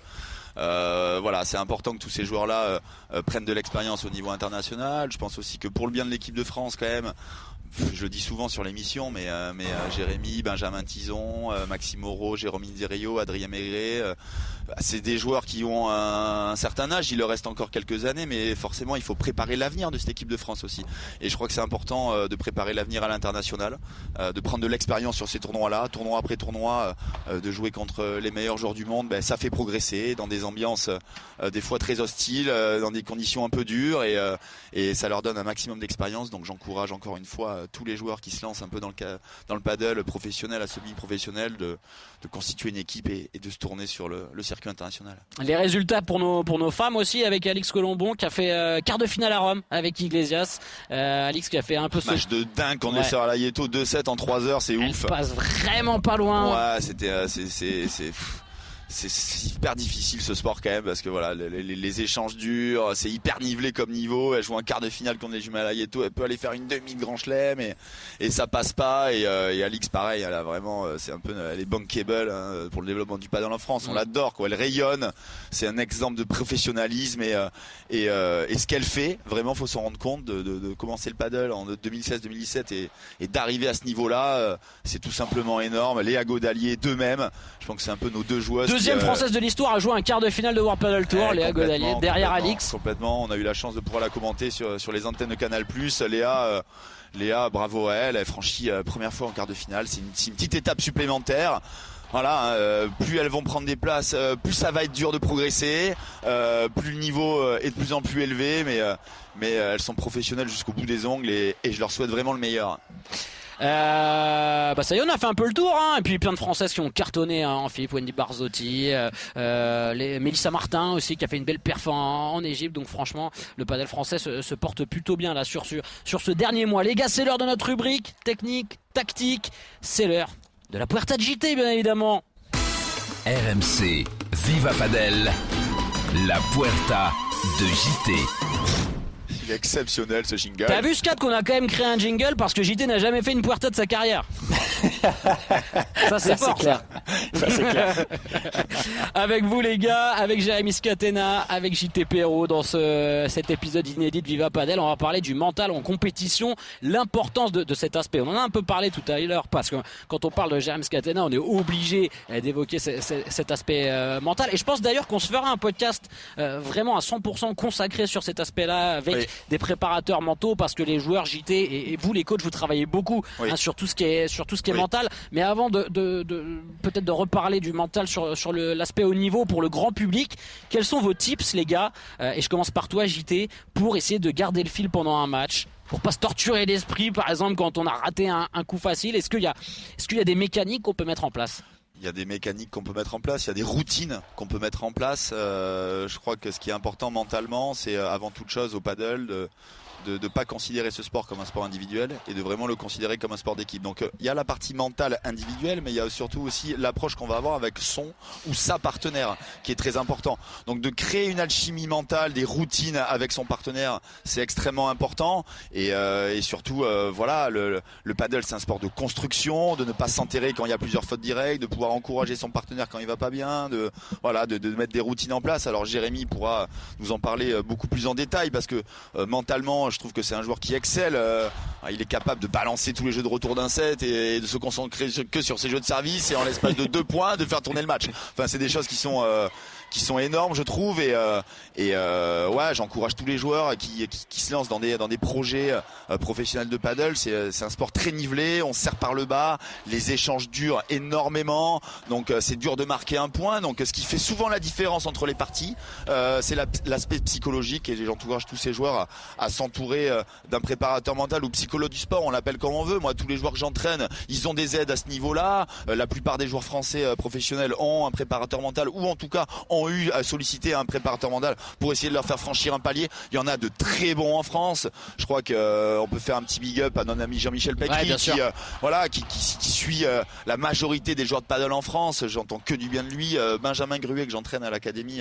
euh, voilà, c'est important que tous ces joueurs-là euh, prennent de l'expérience au niveau international. Je pense aussi que pour le bien de l'équipe de France quand même. Je le dis souvent sur l'émission, mais, euh, mais euh, Jérémy, Benjamin Tison, euh, Maxime Moreau, Jérôme Inzerio, Adrien Maigret, euh, c'est des joueurs qui ont un, certain âge, il leur reste encore quelques années, mais forcément il faut préparer l'avenir de cette équipe de France aussi. Et je crois que c'est important euh, de préparer l'avenir à l'international, euh, de prendre de l'expérience sur ces tournois-là, tournoi après tournoi, euh, de jouer contre les meilleurs joueurs du monde, ben, ça fait progresser dans des ambiances des fois très hostiles, dans des conditions un peu dures, et, ça leur donne un maximum d'expérience. Donc j'encourage encore une fois tous les joueurs qui se lancent un peu dans le, paddle professionnel à semi-professionnel de, constituer une équipe et, de se tourner sur le circuit international. Les résultats pour nos pour nos femmes aussi avec Alix Colombon qui a fait euh, quart de finale à Rome avec Iglesias. Euh, Alix qui a fait un peu ce Match de dingue qu'on Ouais. est sur la Yeto 2-7 en 3 heures, c'est Elle ouf. passe vraiment pas loin. Ouais, c'était, euh, c'est, c'est, hyper difficile ce sport quand même parce que voilà, les, les- les échanges durs, c'est hyper nivelé comme niveau. Elle joue un quart de finale contre les jumelles Ayetto, elle peut aller faire une demi de grand chelem et, et ça passe pas. Et, euh, et Alix, pareil, elle a vraiment, euh, c'est un peu, elle est bankable hein, pour le développement du paddle en France. On Mm. l'adore, quoi. Elle rayonne. C'est un exemple de professionnalisme et, euh, et, euh, et ce qu'elle fait, vraiment, faut s'en rendre compte de, de, de commencer le paddle en 2016-2017 et, et d'arriver à ce niveau-là. euh, c'est tout simplement énorme. Léa Godalier, d'eux-mêmes. Je pense que c'est un peu nos deux joueuses. Deuxième euh, française de l'histoire à jouer un quart de finale de World Paddle Tour, eh, Léa Godalier derrière Alix. Complètement. On a eu la chance de pouvoir la commenter sur, sur les antennes de Canal+. Léa, euh, Léa, bravo à elle. Elle franchit euh, première fois en quart de finale. C'est une, petite étape supplémentaire. Voilà, euh, plus elles vont prendre des places, euh, plus ça va être dur de progresser, euh, plus le niveau est de plus en plus élevé, mais mais elles sont professionnelles jusqu'au bout des ongles et, et je leur souhaite vraiment le meilleur. Euh, bah ça y est, on a fait un peu le tour, hein. Et puis plein de Françaises qui ont cartonné hein, Philippe Wendy Barzotti, euh, euh, les, Mélissa Martin aussi qui a fait une belle perf en, en Égypte. Donc franchement, le padel français se, se porte plutôt bien là sur, sur, sur ce dernier mois. Les gars, c'est l'heure de notre rubrique technique, tactique. C'est l'heure de la Puerta de JT, bien évidemment. RMC, Viva Padel, la Puerta de JT. Il est exceptionnel ce jingle. T'as vu Scat qu'on a quand même créé un jingle parce que JT n'a jamais fait une Puerta de sa carrière. ça c'est fort. clair. Ça c'est clair. avec vous les gars, avec Jérémy Scatena, avec JT Perrault dans ce, cet épisode inédit de Viva Padel, on va parler du mental en compétition, l'importance de, de, cet aspect. On en a un peu parlé tout à l'heure parce que quand on parle de Jérémy Scatena, on est obligé euh, d'évoquer cet aspect euh, mental. Et je pense d'ailleurs qu'on se fera un podcast euh, vraiment à 100% consacré sur cet aspect-là avec oui. Des préparateurs mentaux parce que les joueurs JT et, et vous les coachs vous travaillez beaucoup oui. hein, sur tout ce qui est sur tout ce qui est oui. mental. Mais avant de, de, de peut-être de reparler du mental sur sur l'aspect haut niveau pour le grand public, quels sont vos tips les gars? Euh, Et je commence par toi JT pour essayer de garder le fil pendant un match pour pas se torturer l'esprit, par exemple, quand on a raté un, un coup facile Est-ce qu'il y a, est-ce qu'il y a des mécaniques qu'on peut mettre en place? Il y a des mécaniques qu'on peut mettre en place, il y a des routines qu'on peut mettre en place. Euh, je crois que ce qui est important mentalement, c'est euh, avant toute chose au paddle de, de ne pas considérer ce sport comme un sport individuel et de vraiment le considérer comme un sport d'équipe. Donc il y a la partie mentale individuelle, mais il y a surtout aussi l'approche qu'on va avoir avec son ou sa partenaire qui est très important. Donc de créer une alchimie mentale, des routines avec son partenaire, c'est extrêmement important. Et, euh, surtout, euh, voilà, le, le paddle c'est un sport de construction, de ne pas s'enterrer quand il y a plusieurs fautes directes, de pouvoir encourager son partenaire quand il va pas bien, de voilà, de, mettre des routines en place. Alors Jérémy pourra nous en parler beaucoup plus en détail parce que euh, mentalement je trouve que c'est un joueur qui excelle. Euh, il est capable de balancer tous les jeux de retour d'un set et, de se concentrer que sur ses jeux de service et en l'espace de deux points de faire tourner le match. Enfin, c'est des choses qui sont euh, qui sont énormes, je trouve. Et, euh, et euh, ouais, j'encourage tous les joueurs qui, qui, qui, se lancent dans des, dans des projets euh, professionnels de paddle. C'est, c'est un sport très nivelé, on se serre par le bas, les échanges durent énormément, donc c'est dur de marquer un point. Donc ce qui fait souvent la différence entre les parties, c'est la, l'aspect psychologique. Et j'encourage tous ces joueurs à, à s'entourer d'un préparateur mental ou psychologue du sport, on l'appelle comme on veut. Moi, tous les joueurs que j'entraîne, ils ont des aides à ce niveau-là. La plupart des joueurs français professionnels ont un préparateur mental ou en tout cas ont eu à solliciter un préparateur mental pour essayer de leur faire franchir un palier. Il y en a de très bons en France. Je crois que euh, on peut faire un petit big up à notre ami Jean-Michel ouais, qui euh, voilà qui, qui, qui suit euh, la majorité des joueurs de paddle en France. J'entends que du bien de lui. Benjamin Gruet que j'entraîne à l'académie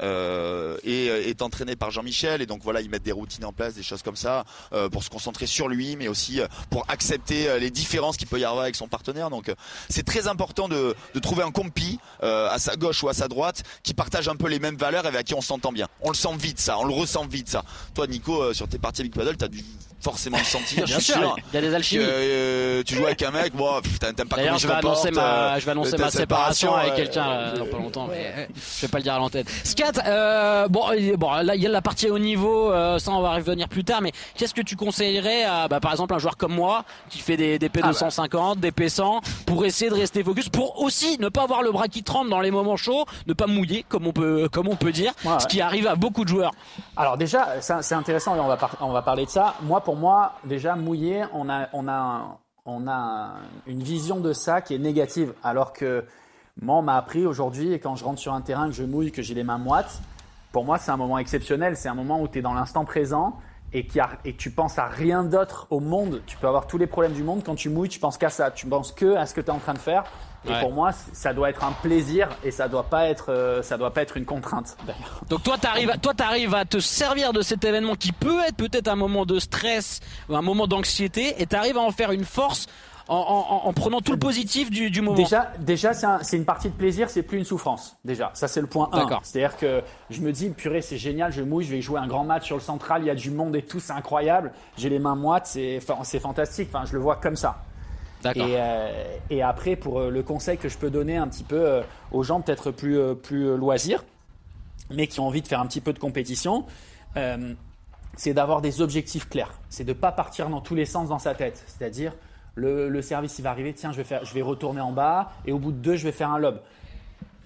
est, est entraîné par Jean-Michel et donc voilà ils mettent des routines en place, des choses comme ça pour se concentrer sur lui, mais aussi pour accepter les différences qu'il peut y avoir avec son partenaire. Donc c'est très important de, de trouver un compi à sa gauche ou à sa droite qui partagent un peu les mêmes valeurs et avec qui on s'entend bien. On le sent vite ça, on le ressent vite ça. Toi Nico, euh, sur tes parties avec Paddle, t'as dû forcément le sentir. Bien sûr, il y a des alchimies. Euh, tu joues avec un mec, bon, t'aimes pas D'ailleurs, je vais annoncer ma, je vais annoncer ma séparation, avec quelqu'un euh, dans pas longtemps, mais je vais pas le dire à l'antenne. Scat, euh, bon, bon, là il y a la partie haut niveau, euh, ça on va revenir plus tard, mais qu'est-ce que tu conseillerais à, bah, par exemple, un joueur comme moi qui fait des, des P250, ah bah. des P100, pour essayer de rester focus, pour aussi ne pas avoir le bras qui tremble dans les moments chauds, ne pas mouiller, comme on peut, comme on peut dire, ouais, ce qui arrive à beaucoup de joueurs. Alors déjà, c'est intéressant, on va, on va parler de ça. Moi, pour moi, déjà mouillé, on a, on a, on a une vision de ça qui est négative. Alors que moi, on m'a appris aujourd'hui, et quand je rentre sur un terrain, que je mouille, que j'ai les mains moites, pour moi, c'est un moment exceptionnel. C'est un moment où tu es dans l'instant présent et, qui et tu penses à rien d'autre au monde. Tu peux avoir tous les problèmes du monde. Quand tu mouilles, tu penses qu'à ça. Tu penses que à ce que tu es en train de faire. Et ouais. pour moi, ça doit être un plaisir et ça doit pas être, euh, ça doit pas être une contrainte d'ailleurs. Donc toi, t'arrives, toi, t'arrives à te servir de cet événement qui peut être peut-être un moment de stress ou un moment d'anxiété, et t'arrives à en faire une force. En, en, en, prenant tout le positif du, du moment. Déjà, déjà c'est un, une partie de plaisir, c'est plus une souffrance. Déjà, ça c'est le point 1. C'est-à-dire que je me dis, purée, c'est génial, je mouille, je vais jouer un grand match sur le central, il y a du monde et tout, c'est incroyable. J'ai les mains moites, c'est fantastique. Enfin, je le vois comme ça. Et, euh, et, après, pour euh, le conseil que je peux donner un petit peu euh, aux gens peut-être plus, plus loisirs, mais qui ont envie de faire un petit peu de compétition, euh, c'est d'avoir des objectifs clairs. C'est de ne pas partir dans tous les sens dans sa tête. C'est-à-dire, le, le, service il va arriver, tiens, je vais, faire, je vais retourner en bas, et au bout de deux, je vais faire un lob.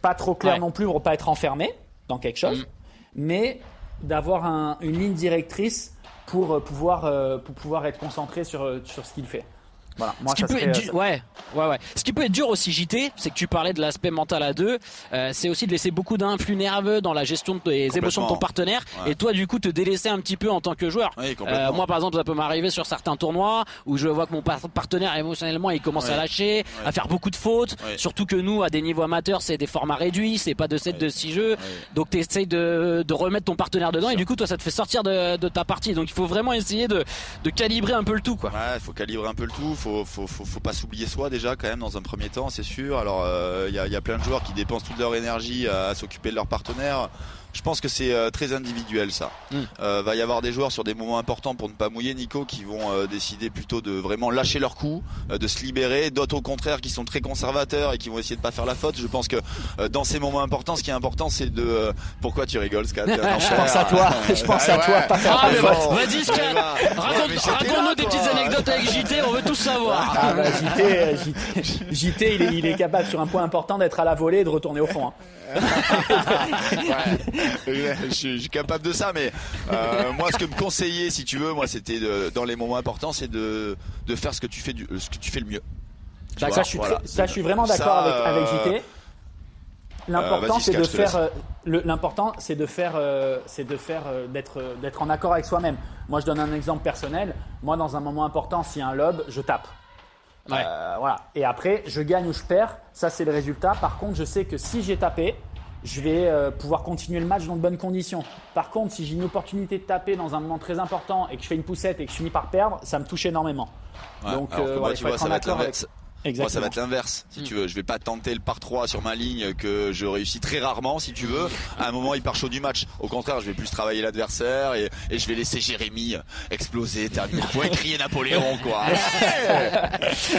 Pas trop clair ouais. non plus pour ne pas être enfermé dans quelque chose, mmh. mais d'avoir un, une ligne directrice pour pouvoir, pour pouvoir être concentré sur, sur ce qu'il fait. Voilà, moi, ce qui peut être dur, ouais, ouais, ouais. Ce qui peut être dur aussi, JT, c'est que tu parlais de l'aspect mental à deux. Euh, c'est aussi de laisser beaucoup d'influx nerveux dans la gestion des émotions de ton partenaire. Ouais. Et toi, du coup, te délaisser un petit peu en tant que joueur. Oui, euh, moi, par exemple, ça peut m'arriver sur certains tournois où je vois que mon partenaire émotionnellement, il commence ouais. à lâcher, à faire beaucoup de fautes. Surtout que nous, à des niveaux amateurs, c'est des formats réduits, c'est pas de 7 de 6 jeux. Donc, tu essayes de, de, remettre ton partenaire dedans. Et du coup, toi, ça te fait sortir de, de, ta partie. Donc, il faut vraiment essayer de, de calibrer un peu le tout, quoi. Ouais, il faut calibrer un peu le tout faut, faut, faut, pas s'oublier soi déjà quand même dans un premier temps, c'est sûr. Alors euh, il y, a, y, plein de joueurs qui dépensent toute leur énergie à, à s'occuper de leurs partenaires. Je pense que c'est euh, très individuel ça. Mm. Euh, va y avoir des joueurs sur des moments importants pour ne pas mouiller Nico qui vont euh, décider plutôt de vraiment lâcher leur coup, euh, de se libérer. D'autres au contraire qui sont très conservateurs et qui vont essayer de pas faire la faute. Je pense que euh, dans ces moments importants, ce qui est important c'est de. pourquoi tu rigoles, Scat Je pense à toi. Je pense à toi. Ah. Vas-y, Scat. Raconte-nous des petites anecdotes avec JT. On veut tout savoir. Ah, bah, JT, JT, JT il, est, il, est, capable sur un point important d'être à la volée et de retourner au fond. Hein. Ouais. je, suis, je, suis, capable de ça, mais euh, moi, ce que me conseillait, si tu veux, moi, c'était dans les moments importants, c'est de, de faire ce que tu fais, du, ce que tu fais le mieux. Bah, ça, je suis voilà. ça, je suis vraiment d'accord avec, avec JT. L'important, euh, c'est de faire. Euh, l'important, c'est de faire, euh, c'est de faire, euh, d'être, d'être en accord avec soi-même. Moi, je donne un exemple personnel. Moi, dans un moment important, s'il y a un lob, je tape. Ouais. Euh, voilà. Et après, je gagne ou je perds. Ça, c'est le résultat. Par contre, je sais que si j'ai tapé, je vais euh, pouvoir continuer le match dans de bonnes conditions. Par contre, si j'ai une opportunité de taper dans un moment très important et que je fais une poussette et que je finis par perdre, ça me touche énormément. Ouais, Donc, euh, moi, tu vois, ça va être avec... Exactement. Moi, ça va être l'inverse, si mm. tu veux. Je vais pas tenter le par 3 sur ma ligne que je réussis très rarement, si tu veux. À un moment, il part chaud du match. Au contraire, je vais plus travailler l'adversaire et, et, je vais laisser Jérémy exploser, terminer le point et crier Napoléon, quoi.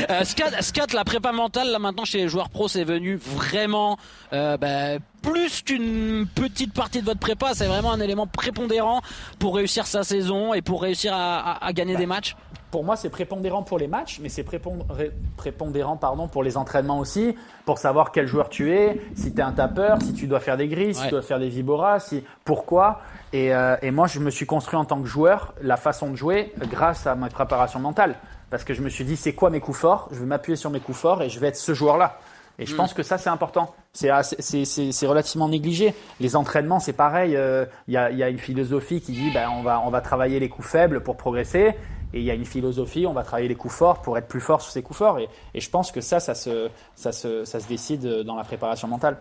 euh, Scat, Scat, la prépa mentale, là, maintenant, chez les joueurs pros, c'est venu vraiment, euh, bah, plus qu'une petite partie de votre prépa, c'est vraiment un élément prépondérant pour réussir sa saison et pour réussir à, à, à gagner bah, des matchs pour moi, c'est prépondérant pour les matchs, mais c'est prépondérant pardon, pour les entraînements aussi, pour savoir quel joueur tu es, si tu es un tapeur, si tu dois faire des grilles, si ouais. tu dois faire des viboras, si, pourquoi. Et, euh, et, moi, je me suis construit en tant que joueur la façon de jouer grâce à ma préparation mentale. Parce que je me suis dit, c'est quoi mes coups forts? Je vais m'appuyer sur mes coups forts et je vais être ce joueur-là. Et je mmh. pense que ça, c'est important. C'est relativement négligé. Les entraînements, c'est pareil. Il euh, y, a, y, a, une philosophie qui dit ben, on, va, on va travailler les coups faibles pour progresser. Et il y a une philosophie, on va travailler les coups forts pour être plus fort sur ces coups forts. Et, je pense que ça, ça se décide dans la préparation mentale.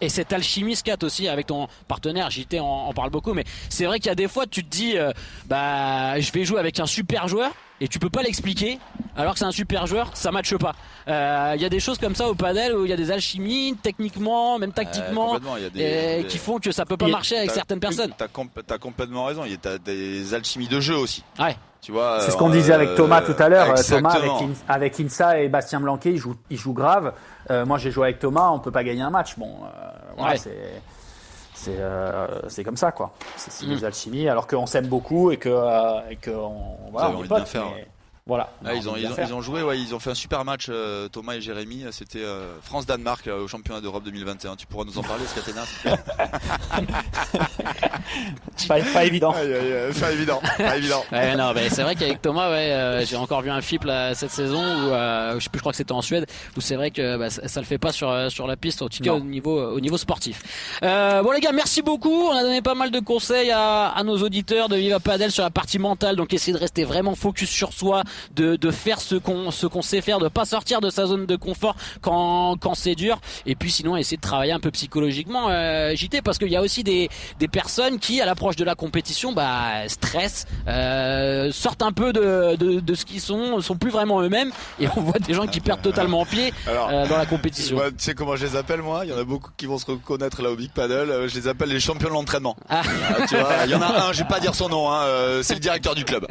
Et cette alchimie scat aussi avec ton partenaire, JT en, en parle beaucoup, mais c'est vrai qu'il y a des fois tu te dis euh, bah je vais jouer avec un super joueur et tu peux pas l'expliquer alors que c'est un super joueur, ça matche pas. Il euh, y a des choses comme ça au padel où il y a des alchimies techniquement, même tactiquement, euh, des, et des... qui font que ça peut pas marcher avec certaines personnes. T'as comp complètement raison, il y a des alchimies de jeu aussi. Ouais. C'est ce qu'on disait avec Thomas tout à l'heure. Thomas avec, In, avec, Insa et Bastien Blanquet, ils jouent, ils jouent grave. Euh, moi, j'ai joué avec Thomas, on peut pas gagner un match. Bon, euh, voilà, ouais. c'est c'est euh, c'est comme ça quoi. C'est mm. des alchimies, alors qu'on s'aime beaucoup et que et que on, voilà, on est potes, faire, mais... Voilà. Ah, ils, ont, ils, ont, ils, ont, joué, ouais, ils ont fait un super match, euh, Thomas et Jérémy. C'était euh, France-Danemark au championnat d'Europe 2021. Tu pourras nous en parler, Scatena pas, pas évident. Aïe, aïe, aïe, pas évident. Pas évident. ouais, non, c'est vrai qu'avec Thomas, ouais, euh, j'ai encore vu un flip là, cette saison où je sais plus, je crois que c'était en Suède, où c'est vrai que bah, ça, ça, le fait pas sur sur la piste, en tout cas au niveau au niveau sportif. bon les gars, merci beaucoup. On a donné pas mal de conseils à, à nos auditeurs de Viva Padel sur la partie mentale, donc essayez de rester vraiment focus sur soi de, de faire ce qu'on ce qu'on sait faire, de pas sortir de sa zone de confort quand quand c'est dur. Et puis sinon essayer de travailler un peu psychologiquement, euh, JT, parce qu'il y a aussi des des personnes qui à l'approche de la compétition, bah stressent, euh, sortent un peu de, de, de ce qu'ils sont, sont plus vraiment eux-mêmes, et on voit des gens qui perdent totalement pied Alors, euh, dans la compétition. Moi, tu sais comment je les appelle moi? Il y en a beaucoup qui vont se reconnaître là au Big Paddle. Euh, je les appelle les champions de l'entraînement. Ah. tu vois, il y en a un, je vais pas dire son nom, hein, euh, c'est le directeur du club.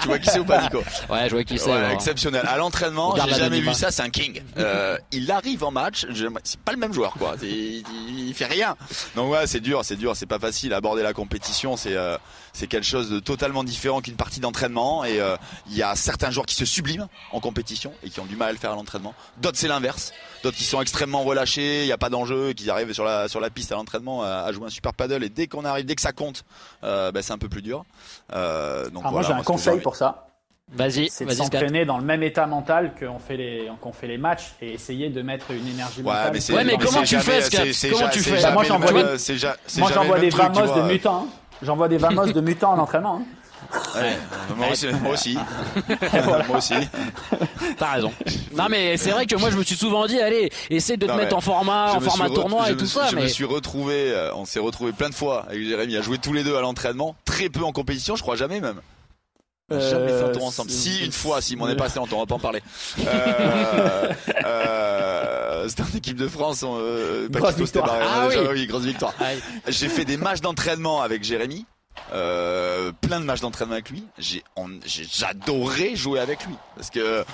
tu vois qui c'est ou pas, Nico? Ouais, je vois qui c'est. Ouais, exceptionnel. À l'entraînement, j'ai jamais vu ça. C'est un king. Euh, il arrive en match. C'est pas le même joueur, quoi. Il, il, fait rien. Donc ouais, c'est dur, c'est dur, c'est pas facile. Aborder la compétition, c'est euh, c'est quelque chose de totalement différent qu'une partie d'entraînement. Et euh, il y a certains joueurs qui se subliment en compétition et qui ont du mal à le faire à l'entraînement. D'autres c'est l'inverse. D'autres qui sont extrêmement relâchés, il n'y a pas d'enjeu, qui arrivent sur la sur la piste à l'entraînement à, à, jouer un super paddle. Et dès qu'on arrive, dès que ça compte, euh, ben, c'est un peu plus dur. Euh, donc ah, voilà, moi j'ai un conseil pour ça. Vas-y, c'est de s'entraîner dans le même état mental qu'on fait les qu'on fait les matchs et essayer de mettre une énergie ouais, mentale. Mais, ouais, mais comment tu fais Comment tu fais? bah, Moi j'envoie des, vamos de mutants. J'envoie des vamos de mutants en entraînement. Hein. Ouais, moi aussi. Moi aussi. voilà. moi aussi. T'as raison. Non mais c'est vrai que moi je me suis souvent dit allez essaie de te non, mettre en format en format tournoi et tout ça. Je mais... me suis retrouvé, euh, on s'est retrouvé plein de fois avec Jérémy à jouer tous les deux à l'entraînement, très peu en compétition, je crois jamais même. Jamais fait un tour Euh, ensemble. Si, une fois, si, mais on n'est pas assez longtemps, on va pas en parler. Euh, euh, C'était en équipe de France, on, euh, Grosse victoire. barré. Ah oui. oui, grosse victoire. J'ai fait des matchs d'entraînement avec Jérémy. Euh, plein de matchs d'entraînement avec lui. J'ai, j'adorais jouer avec lui parce que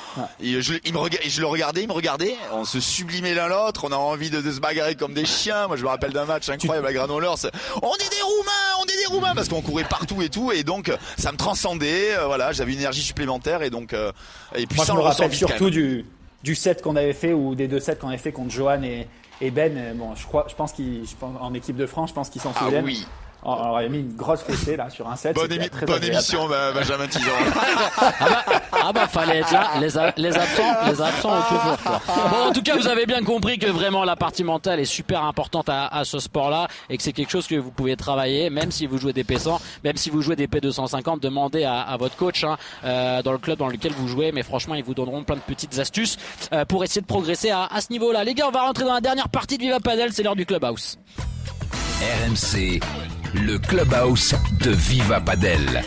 il, je, il me rega- je le regardais, il me regardait. On se sublimait l'un l'autre. On a envie de, de se bagarrer comme des chiens. Moi, je me rappelle d'un match incroyable à Granollers. On est des Roumains, on est des Roumains parce qu'on courait partout et tout. Et donc, ça me transcendait. Euh, voilà, j'avais une énergie supplémentaire et donc euh, et puis Moi, ça je on me rappelle surtout du, du set qu'on avait fait ou des deux sets qu'on avait fait contre Johan et, et Ben. Euh, Bon, je crois, je pense pense, en équipe de France, je pense qu'ils s'en Ah souviennent. oui, On aurait mis une grosse fessée là sur un set. bonne, c'était émi- très bonne émission, bah, Benjamin Tizon. Ah bah fallait être là, les, les absents, les absents ont toujours tort. Bon en tout cas vous avez bien compris que vraiment la partie mentale est super importante à, à ce sport-là et que c'est quelque chose que vous pouvez travailler même si vous jouez des P100, même si vous jouez des P250, demandez à, à votre coach hein, euh, dans le club dans lequel vous jouez, mais franchement ils vous donneront plein de petites astuces euh, pour essayer de progresser à, à ce niveau-là. Les gars on va rentrer dans la dernière partie de Viva Padel, c'est l'heure du clubhouse. RMC, le clubhouse de Viva Padel.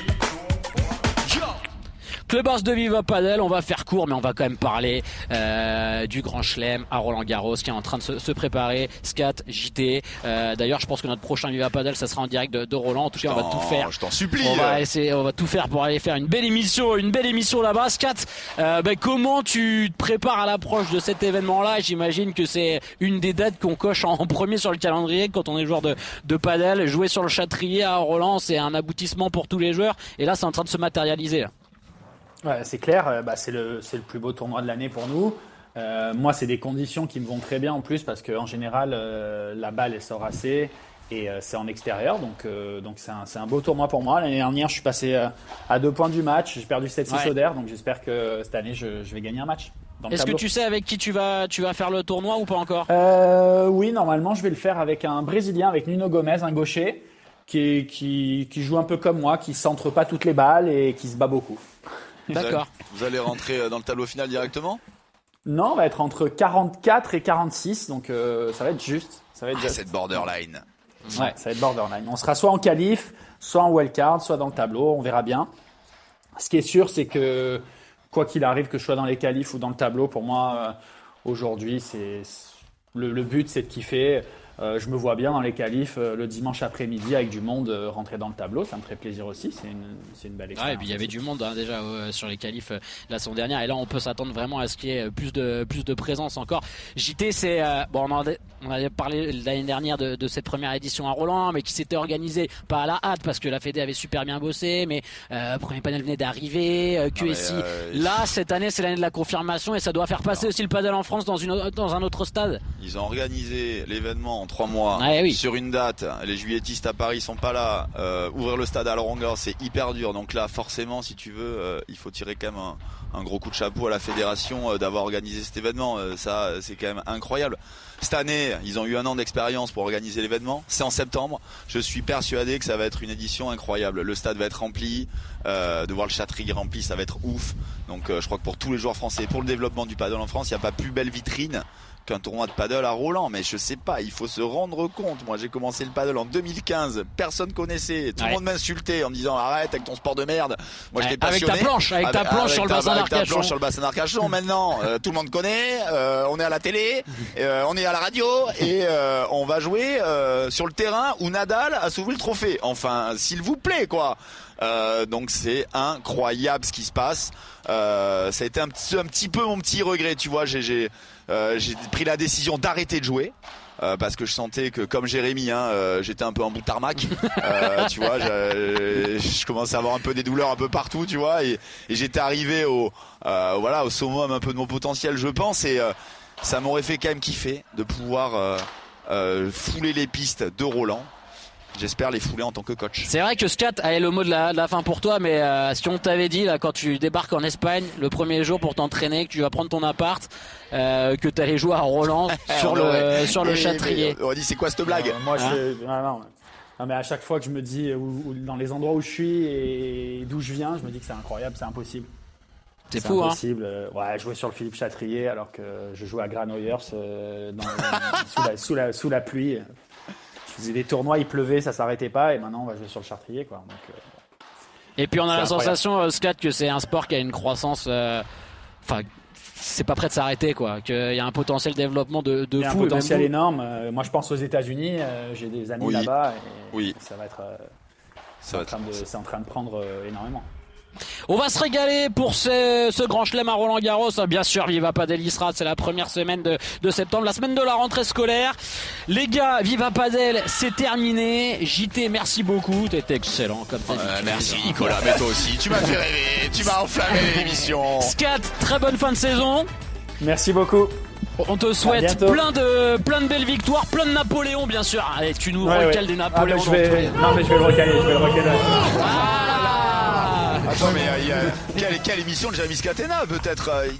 Clubhouse de Viva Padel, on va faire court, mais on va quand même parler euh, du Grand Chelem à Roland Garros qui est en train de se, se préparer. Scat, JT. Euh, D'ailleurs, je pense que notre prochain Viva Padel, ça sera en direct de, de Roland. En tout cas, on va tout faire. Je t'en supplie. On va essayer, on va tout faire pour aller faire une belle émission, une belle émission là-bas. Scat, euh, ben, comment tu te prépares à l'approche de cet événement-là? J'imagine que c'est une des dates qu'on coche en, en premier sur le calendrier quand on est joueur de, de padel. Jouer sur le Châtrier à Roland, c'est un aboutissement pour tous les joueurs. Et là, c'est en train de se matérialiser. là. Ouais, c'est clair, euh, bah, c'est le, plus beau tournoi de l'année pour nous. Euh, moi, c'est des conditions qui me vont très bien en plus parce qu'en général, euh, la balle elle sort assez et euh, c'est en extérieur. Donc, donc c'est un, beau tournoi pour moi. L'année dernière, je suis passé à deux points du match. J'ai perdu 7-6 Ouais. au der, donc j'espère que cette année, je, je vais gagner un match. Est-ce que tu sais avec qui tu vas, tu vas faire le tournoi ou pas encore? Euh, oui, normalement, je vais le faire avec un Brésilien, avec Nuno Gomez, un gaucher, qui, qui, qui joue un peu comme moi, qui centre pas toutes les balles et qui se bat beaucoup. Vous allez- D'accord. Vous allez rentrer euh, dans le tableau final directement? Non, on va être entre 44 et 46, donc euh, ça va être juste. Ça va être Ah, juste. Cette borderline. Ouais, ça va être borderline. On sera soit en qualif, soit en wildcard, soit dans le tableau, on verra bien. Ce qui est sûr, c'est que quoi qu'il arrive, que je sois dans les qualifs ou dans le tableau, pour moi, euh, aujourd'hui, c'est le, le but, c'est de kiffer. Euh, je me vois bien dans les qualifs euh, le dimanche après-midi avec du monde euh, rentrer dans le tableau, ça me ferait plaisir aussi. C'est une, c'est une belle Ouais, expérience. et puis il y avait du monde hein, déjà euh, sur les qualifs euh, la saison dernière et là on peut s'attendre vraiment à ce qu'il y ait plus de plus de présence encore. JT c'est euh, bon on en a- on avait parlé l'année dernière de, de cette première édition à Roland mais qui s'était organisée pas à la hâte parce que la Fédé avait super bien bossé mais euh, premier panel venait d'arriver euh, QSI mais, euh, là cette année c'est l'année de la confirmation et ça doit faire passer aussi le padel en France dans une dans un autre stade. Ils ont organisé l'événement en trois mois Ouais, oui. sur une date. Les juilletistes à Paris sont pas là. Euh, ouvrir le stade à Laurent c'est hyper dur. Donc là, forcément, si tu veux, euh, il faut tirer quand même un, un gros coup de chapeau à la fédération euh, d'avoir organisé cet événement. Euh, ça, c'est quand même incroyable. Cette année, ils ont eu un an d'expérience pour organiser l'événement. C'est en septembre. Je suis persuadé que ça va être une édition incroyable. Le stade va être rempli. Euh, de voir le Châtrier rempli, ça va être ouf. Donc, euh, je crois que pour tous les joueurs français, pour le développement du paddle en France, il n'y a pas plus belle vitrine qu'un tournoi de paddle à Roland, mais je sais pas, il faut se rendre compte. Moi, j'ai commencé le paddle en 2015, personne connaissait, tout Ouais. le monde m'insultait en me disant arrête avec ton sport de merde. Moi, j'étais avec passionné. ta planche, avec ta planche sur le bassin avec ta d'Arcachon. planche sur le bassin d'Arcachon. Maintenant, euh, tout le monde connaît, euh, on est à la télé, euh, on est à la radio et on va jouer sur le terrain où Nadal a soulevé le trophée. Enfin, s'il vous plaît, quoi. Euh, donc c'est incroyable ce qui se passe. Euh, ça a été un petit, un petit peu mon petit regret, tu vois. J'ai j'ai euh, j'ai pris la décision d'arrêter de jouer. euh, parce que je sentais que comme Jérémy, hein, euh, j'étais un peu en bout de tarmac. Euh, tu vois, je, je commençais à avoir un peu des douleurs un peu partout, tu vois, et, et j'étais arrivé au, euh, voilà, au summum un peu de mon potentiel, je pense, et euh, ça m'aurait fait quand même kiffer de pouvoir fouler les pistes de Roland. J'espère les fouler en tant que coach. C'est vrai que Scat avait le mot de la, de la fin pour toi, mais euh, si on t'avait dit là quand tu débarques en Espagne le premier jour pour t'entraîner, que tu vas prendre ton appart, euh, que tu allais jouer à Roland sur On le sur le mais- Châtrier. mais On dit c'est quoi cette blague? Euh, moi, Hein je, ah, non. Non, mais à chaque fois que je me dis où- où- dans les endroits où je suis et d'où je viens, je me dis que c'est incroyable, c'est impossible. C'est fou, hein. impossible. Euh, Ouais, jouer sur le Philippe Châtrier alors que je jouais à Granollers euh, dans- sous, la, sous, la, sous la pluie. Je faisais des tournois, il pleuvait, ça s'arrêtait pas, et maintenant on va jouer sur le Châtrier, quoi. Donc, euh, Et puis on a la incroyable. sensation, euh, Scat, que c'est un sport qui a une croissance. euh, Enfin, c'est pas prêt de s'arrêter, quoi. Qu'il y a un potentiel développement de, de Il y a un fou. même potentiel énorme. Euh, moi, je pense aux États-Unis. euh, J'ai des amis Oui. là-bas. et Oui. Ça va être. euh, en de- C'est en train de prendre euh, énormément. On va se régaler pour ce, ce grand chelem à Roland Garros. Bien sûr, Viva Padel Israël, c'est la première semaine de, de septembre, la semaine de la rentrée scolaire. Les gars, Viva Padel, c'est terminé. JT, merci beaucoup. T'étais excellent comme t'as dit. Euh, merci Nicolas, mais toi aussi, tu m'as fait rêver, tu m'as enflammé l'émission. Scat, très bonne fin de saison. Merci beaucoup. On te souhaite plein de, plein de belles victoires, plein de Napoléon, bien sûr. Allez, tu nous Ouais, recales ouais. des Ah, Napoléons. mais je vais... Non, mais je vais le recaler. Je vais le recaler. Ah Attends, mais euh, il y a- quelle, quelle émission de Jérémy Scatena peut-être euh, il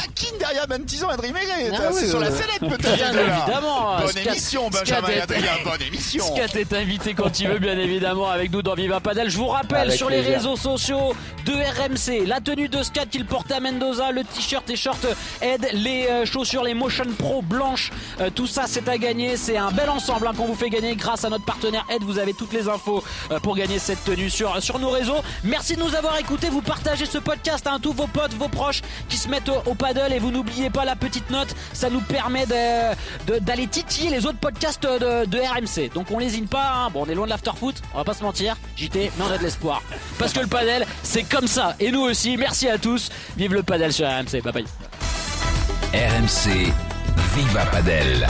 taquine derrière Bantison et Adrien Maigret. Ah t'as- oui, c'est sur la sellette peut-être. bien évidemment, Bonne Scat- émission, Scat Benjamin Adrien, bonne émission. Scat est invité quand il veut, bien évidemment, avec nous dans Viva Padel. Je vous rappelle Avec sur les plaisir. réseaux sociaux de RMC, la tenue de Scat qu'il portait à Mendoza, le t-shirt et short Ed, les euh, chaussures, les Motion Pro blanches, euh, tout ça c'est à gagner. C'est un bel ensemble hein, qu'on vous fait gagner grâce à notre partenaire Ed. Vous avez toutes les infos euh, pour gagner cette tenue sur, sur nos réseaux. Merci de nous avoir écoutés. Vous partagez ce podcast à tous vos potes, vos proches qui se mettent au, au paddle et vous n'oubliez pas la petite note. Ça nous permet d'aller titiller les autres podcasts de, RMC. Donc on lésine pas. hein. Bon, on est loin de l'afterfoot. On va pas se mentir. JT, mais on a de l'espoir. Parce que le paddle, c'est comme ça. Et nous aussi. Merci à tous. Vive le paddle sur RMC. Bye bye. RMC Viva Padel.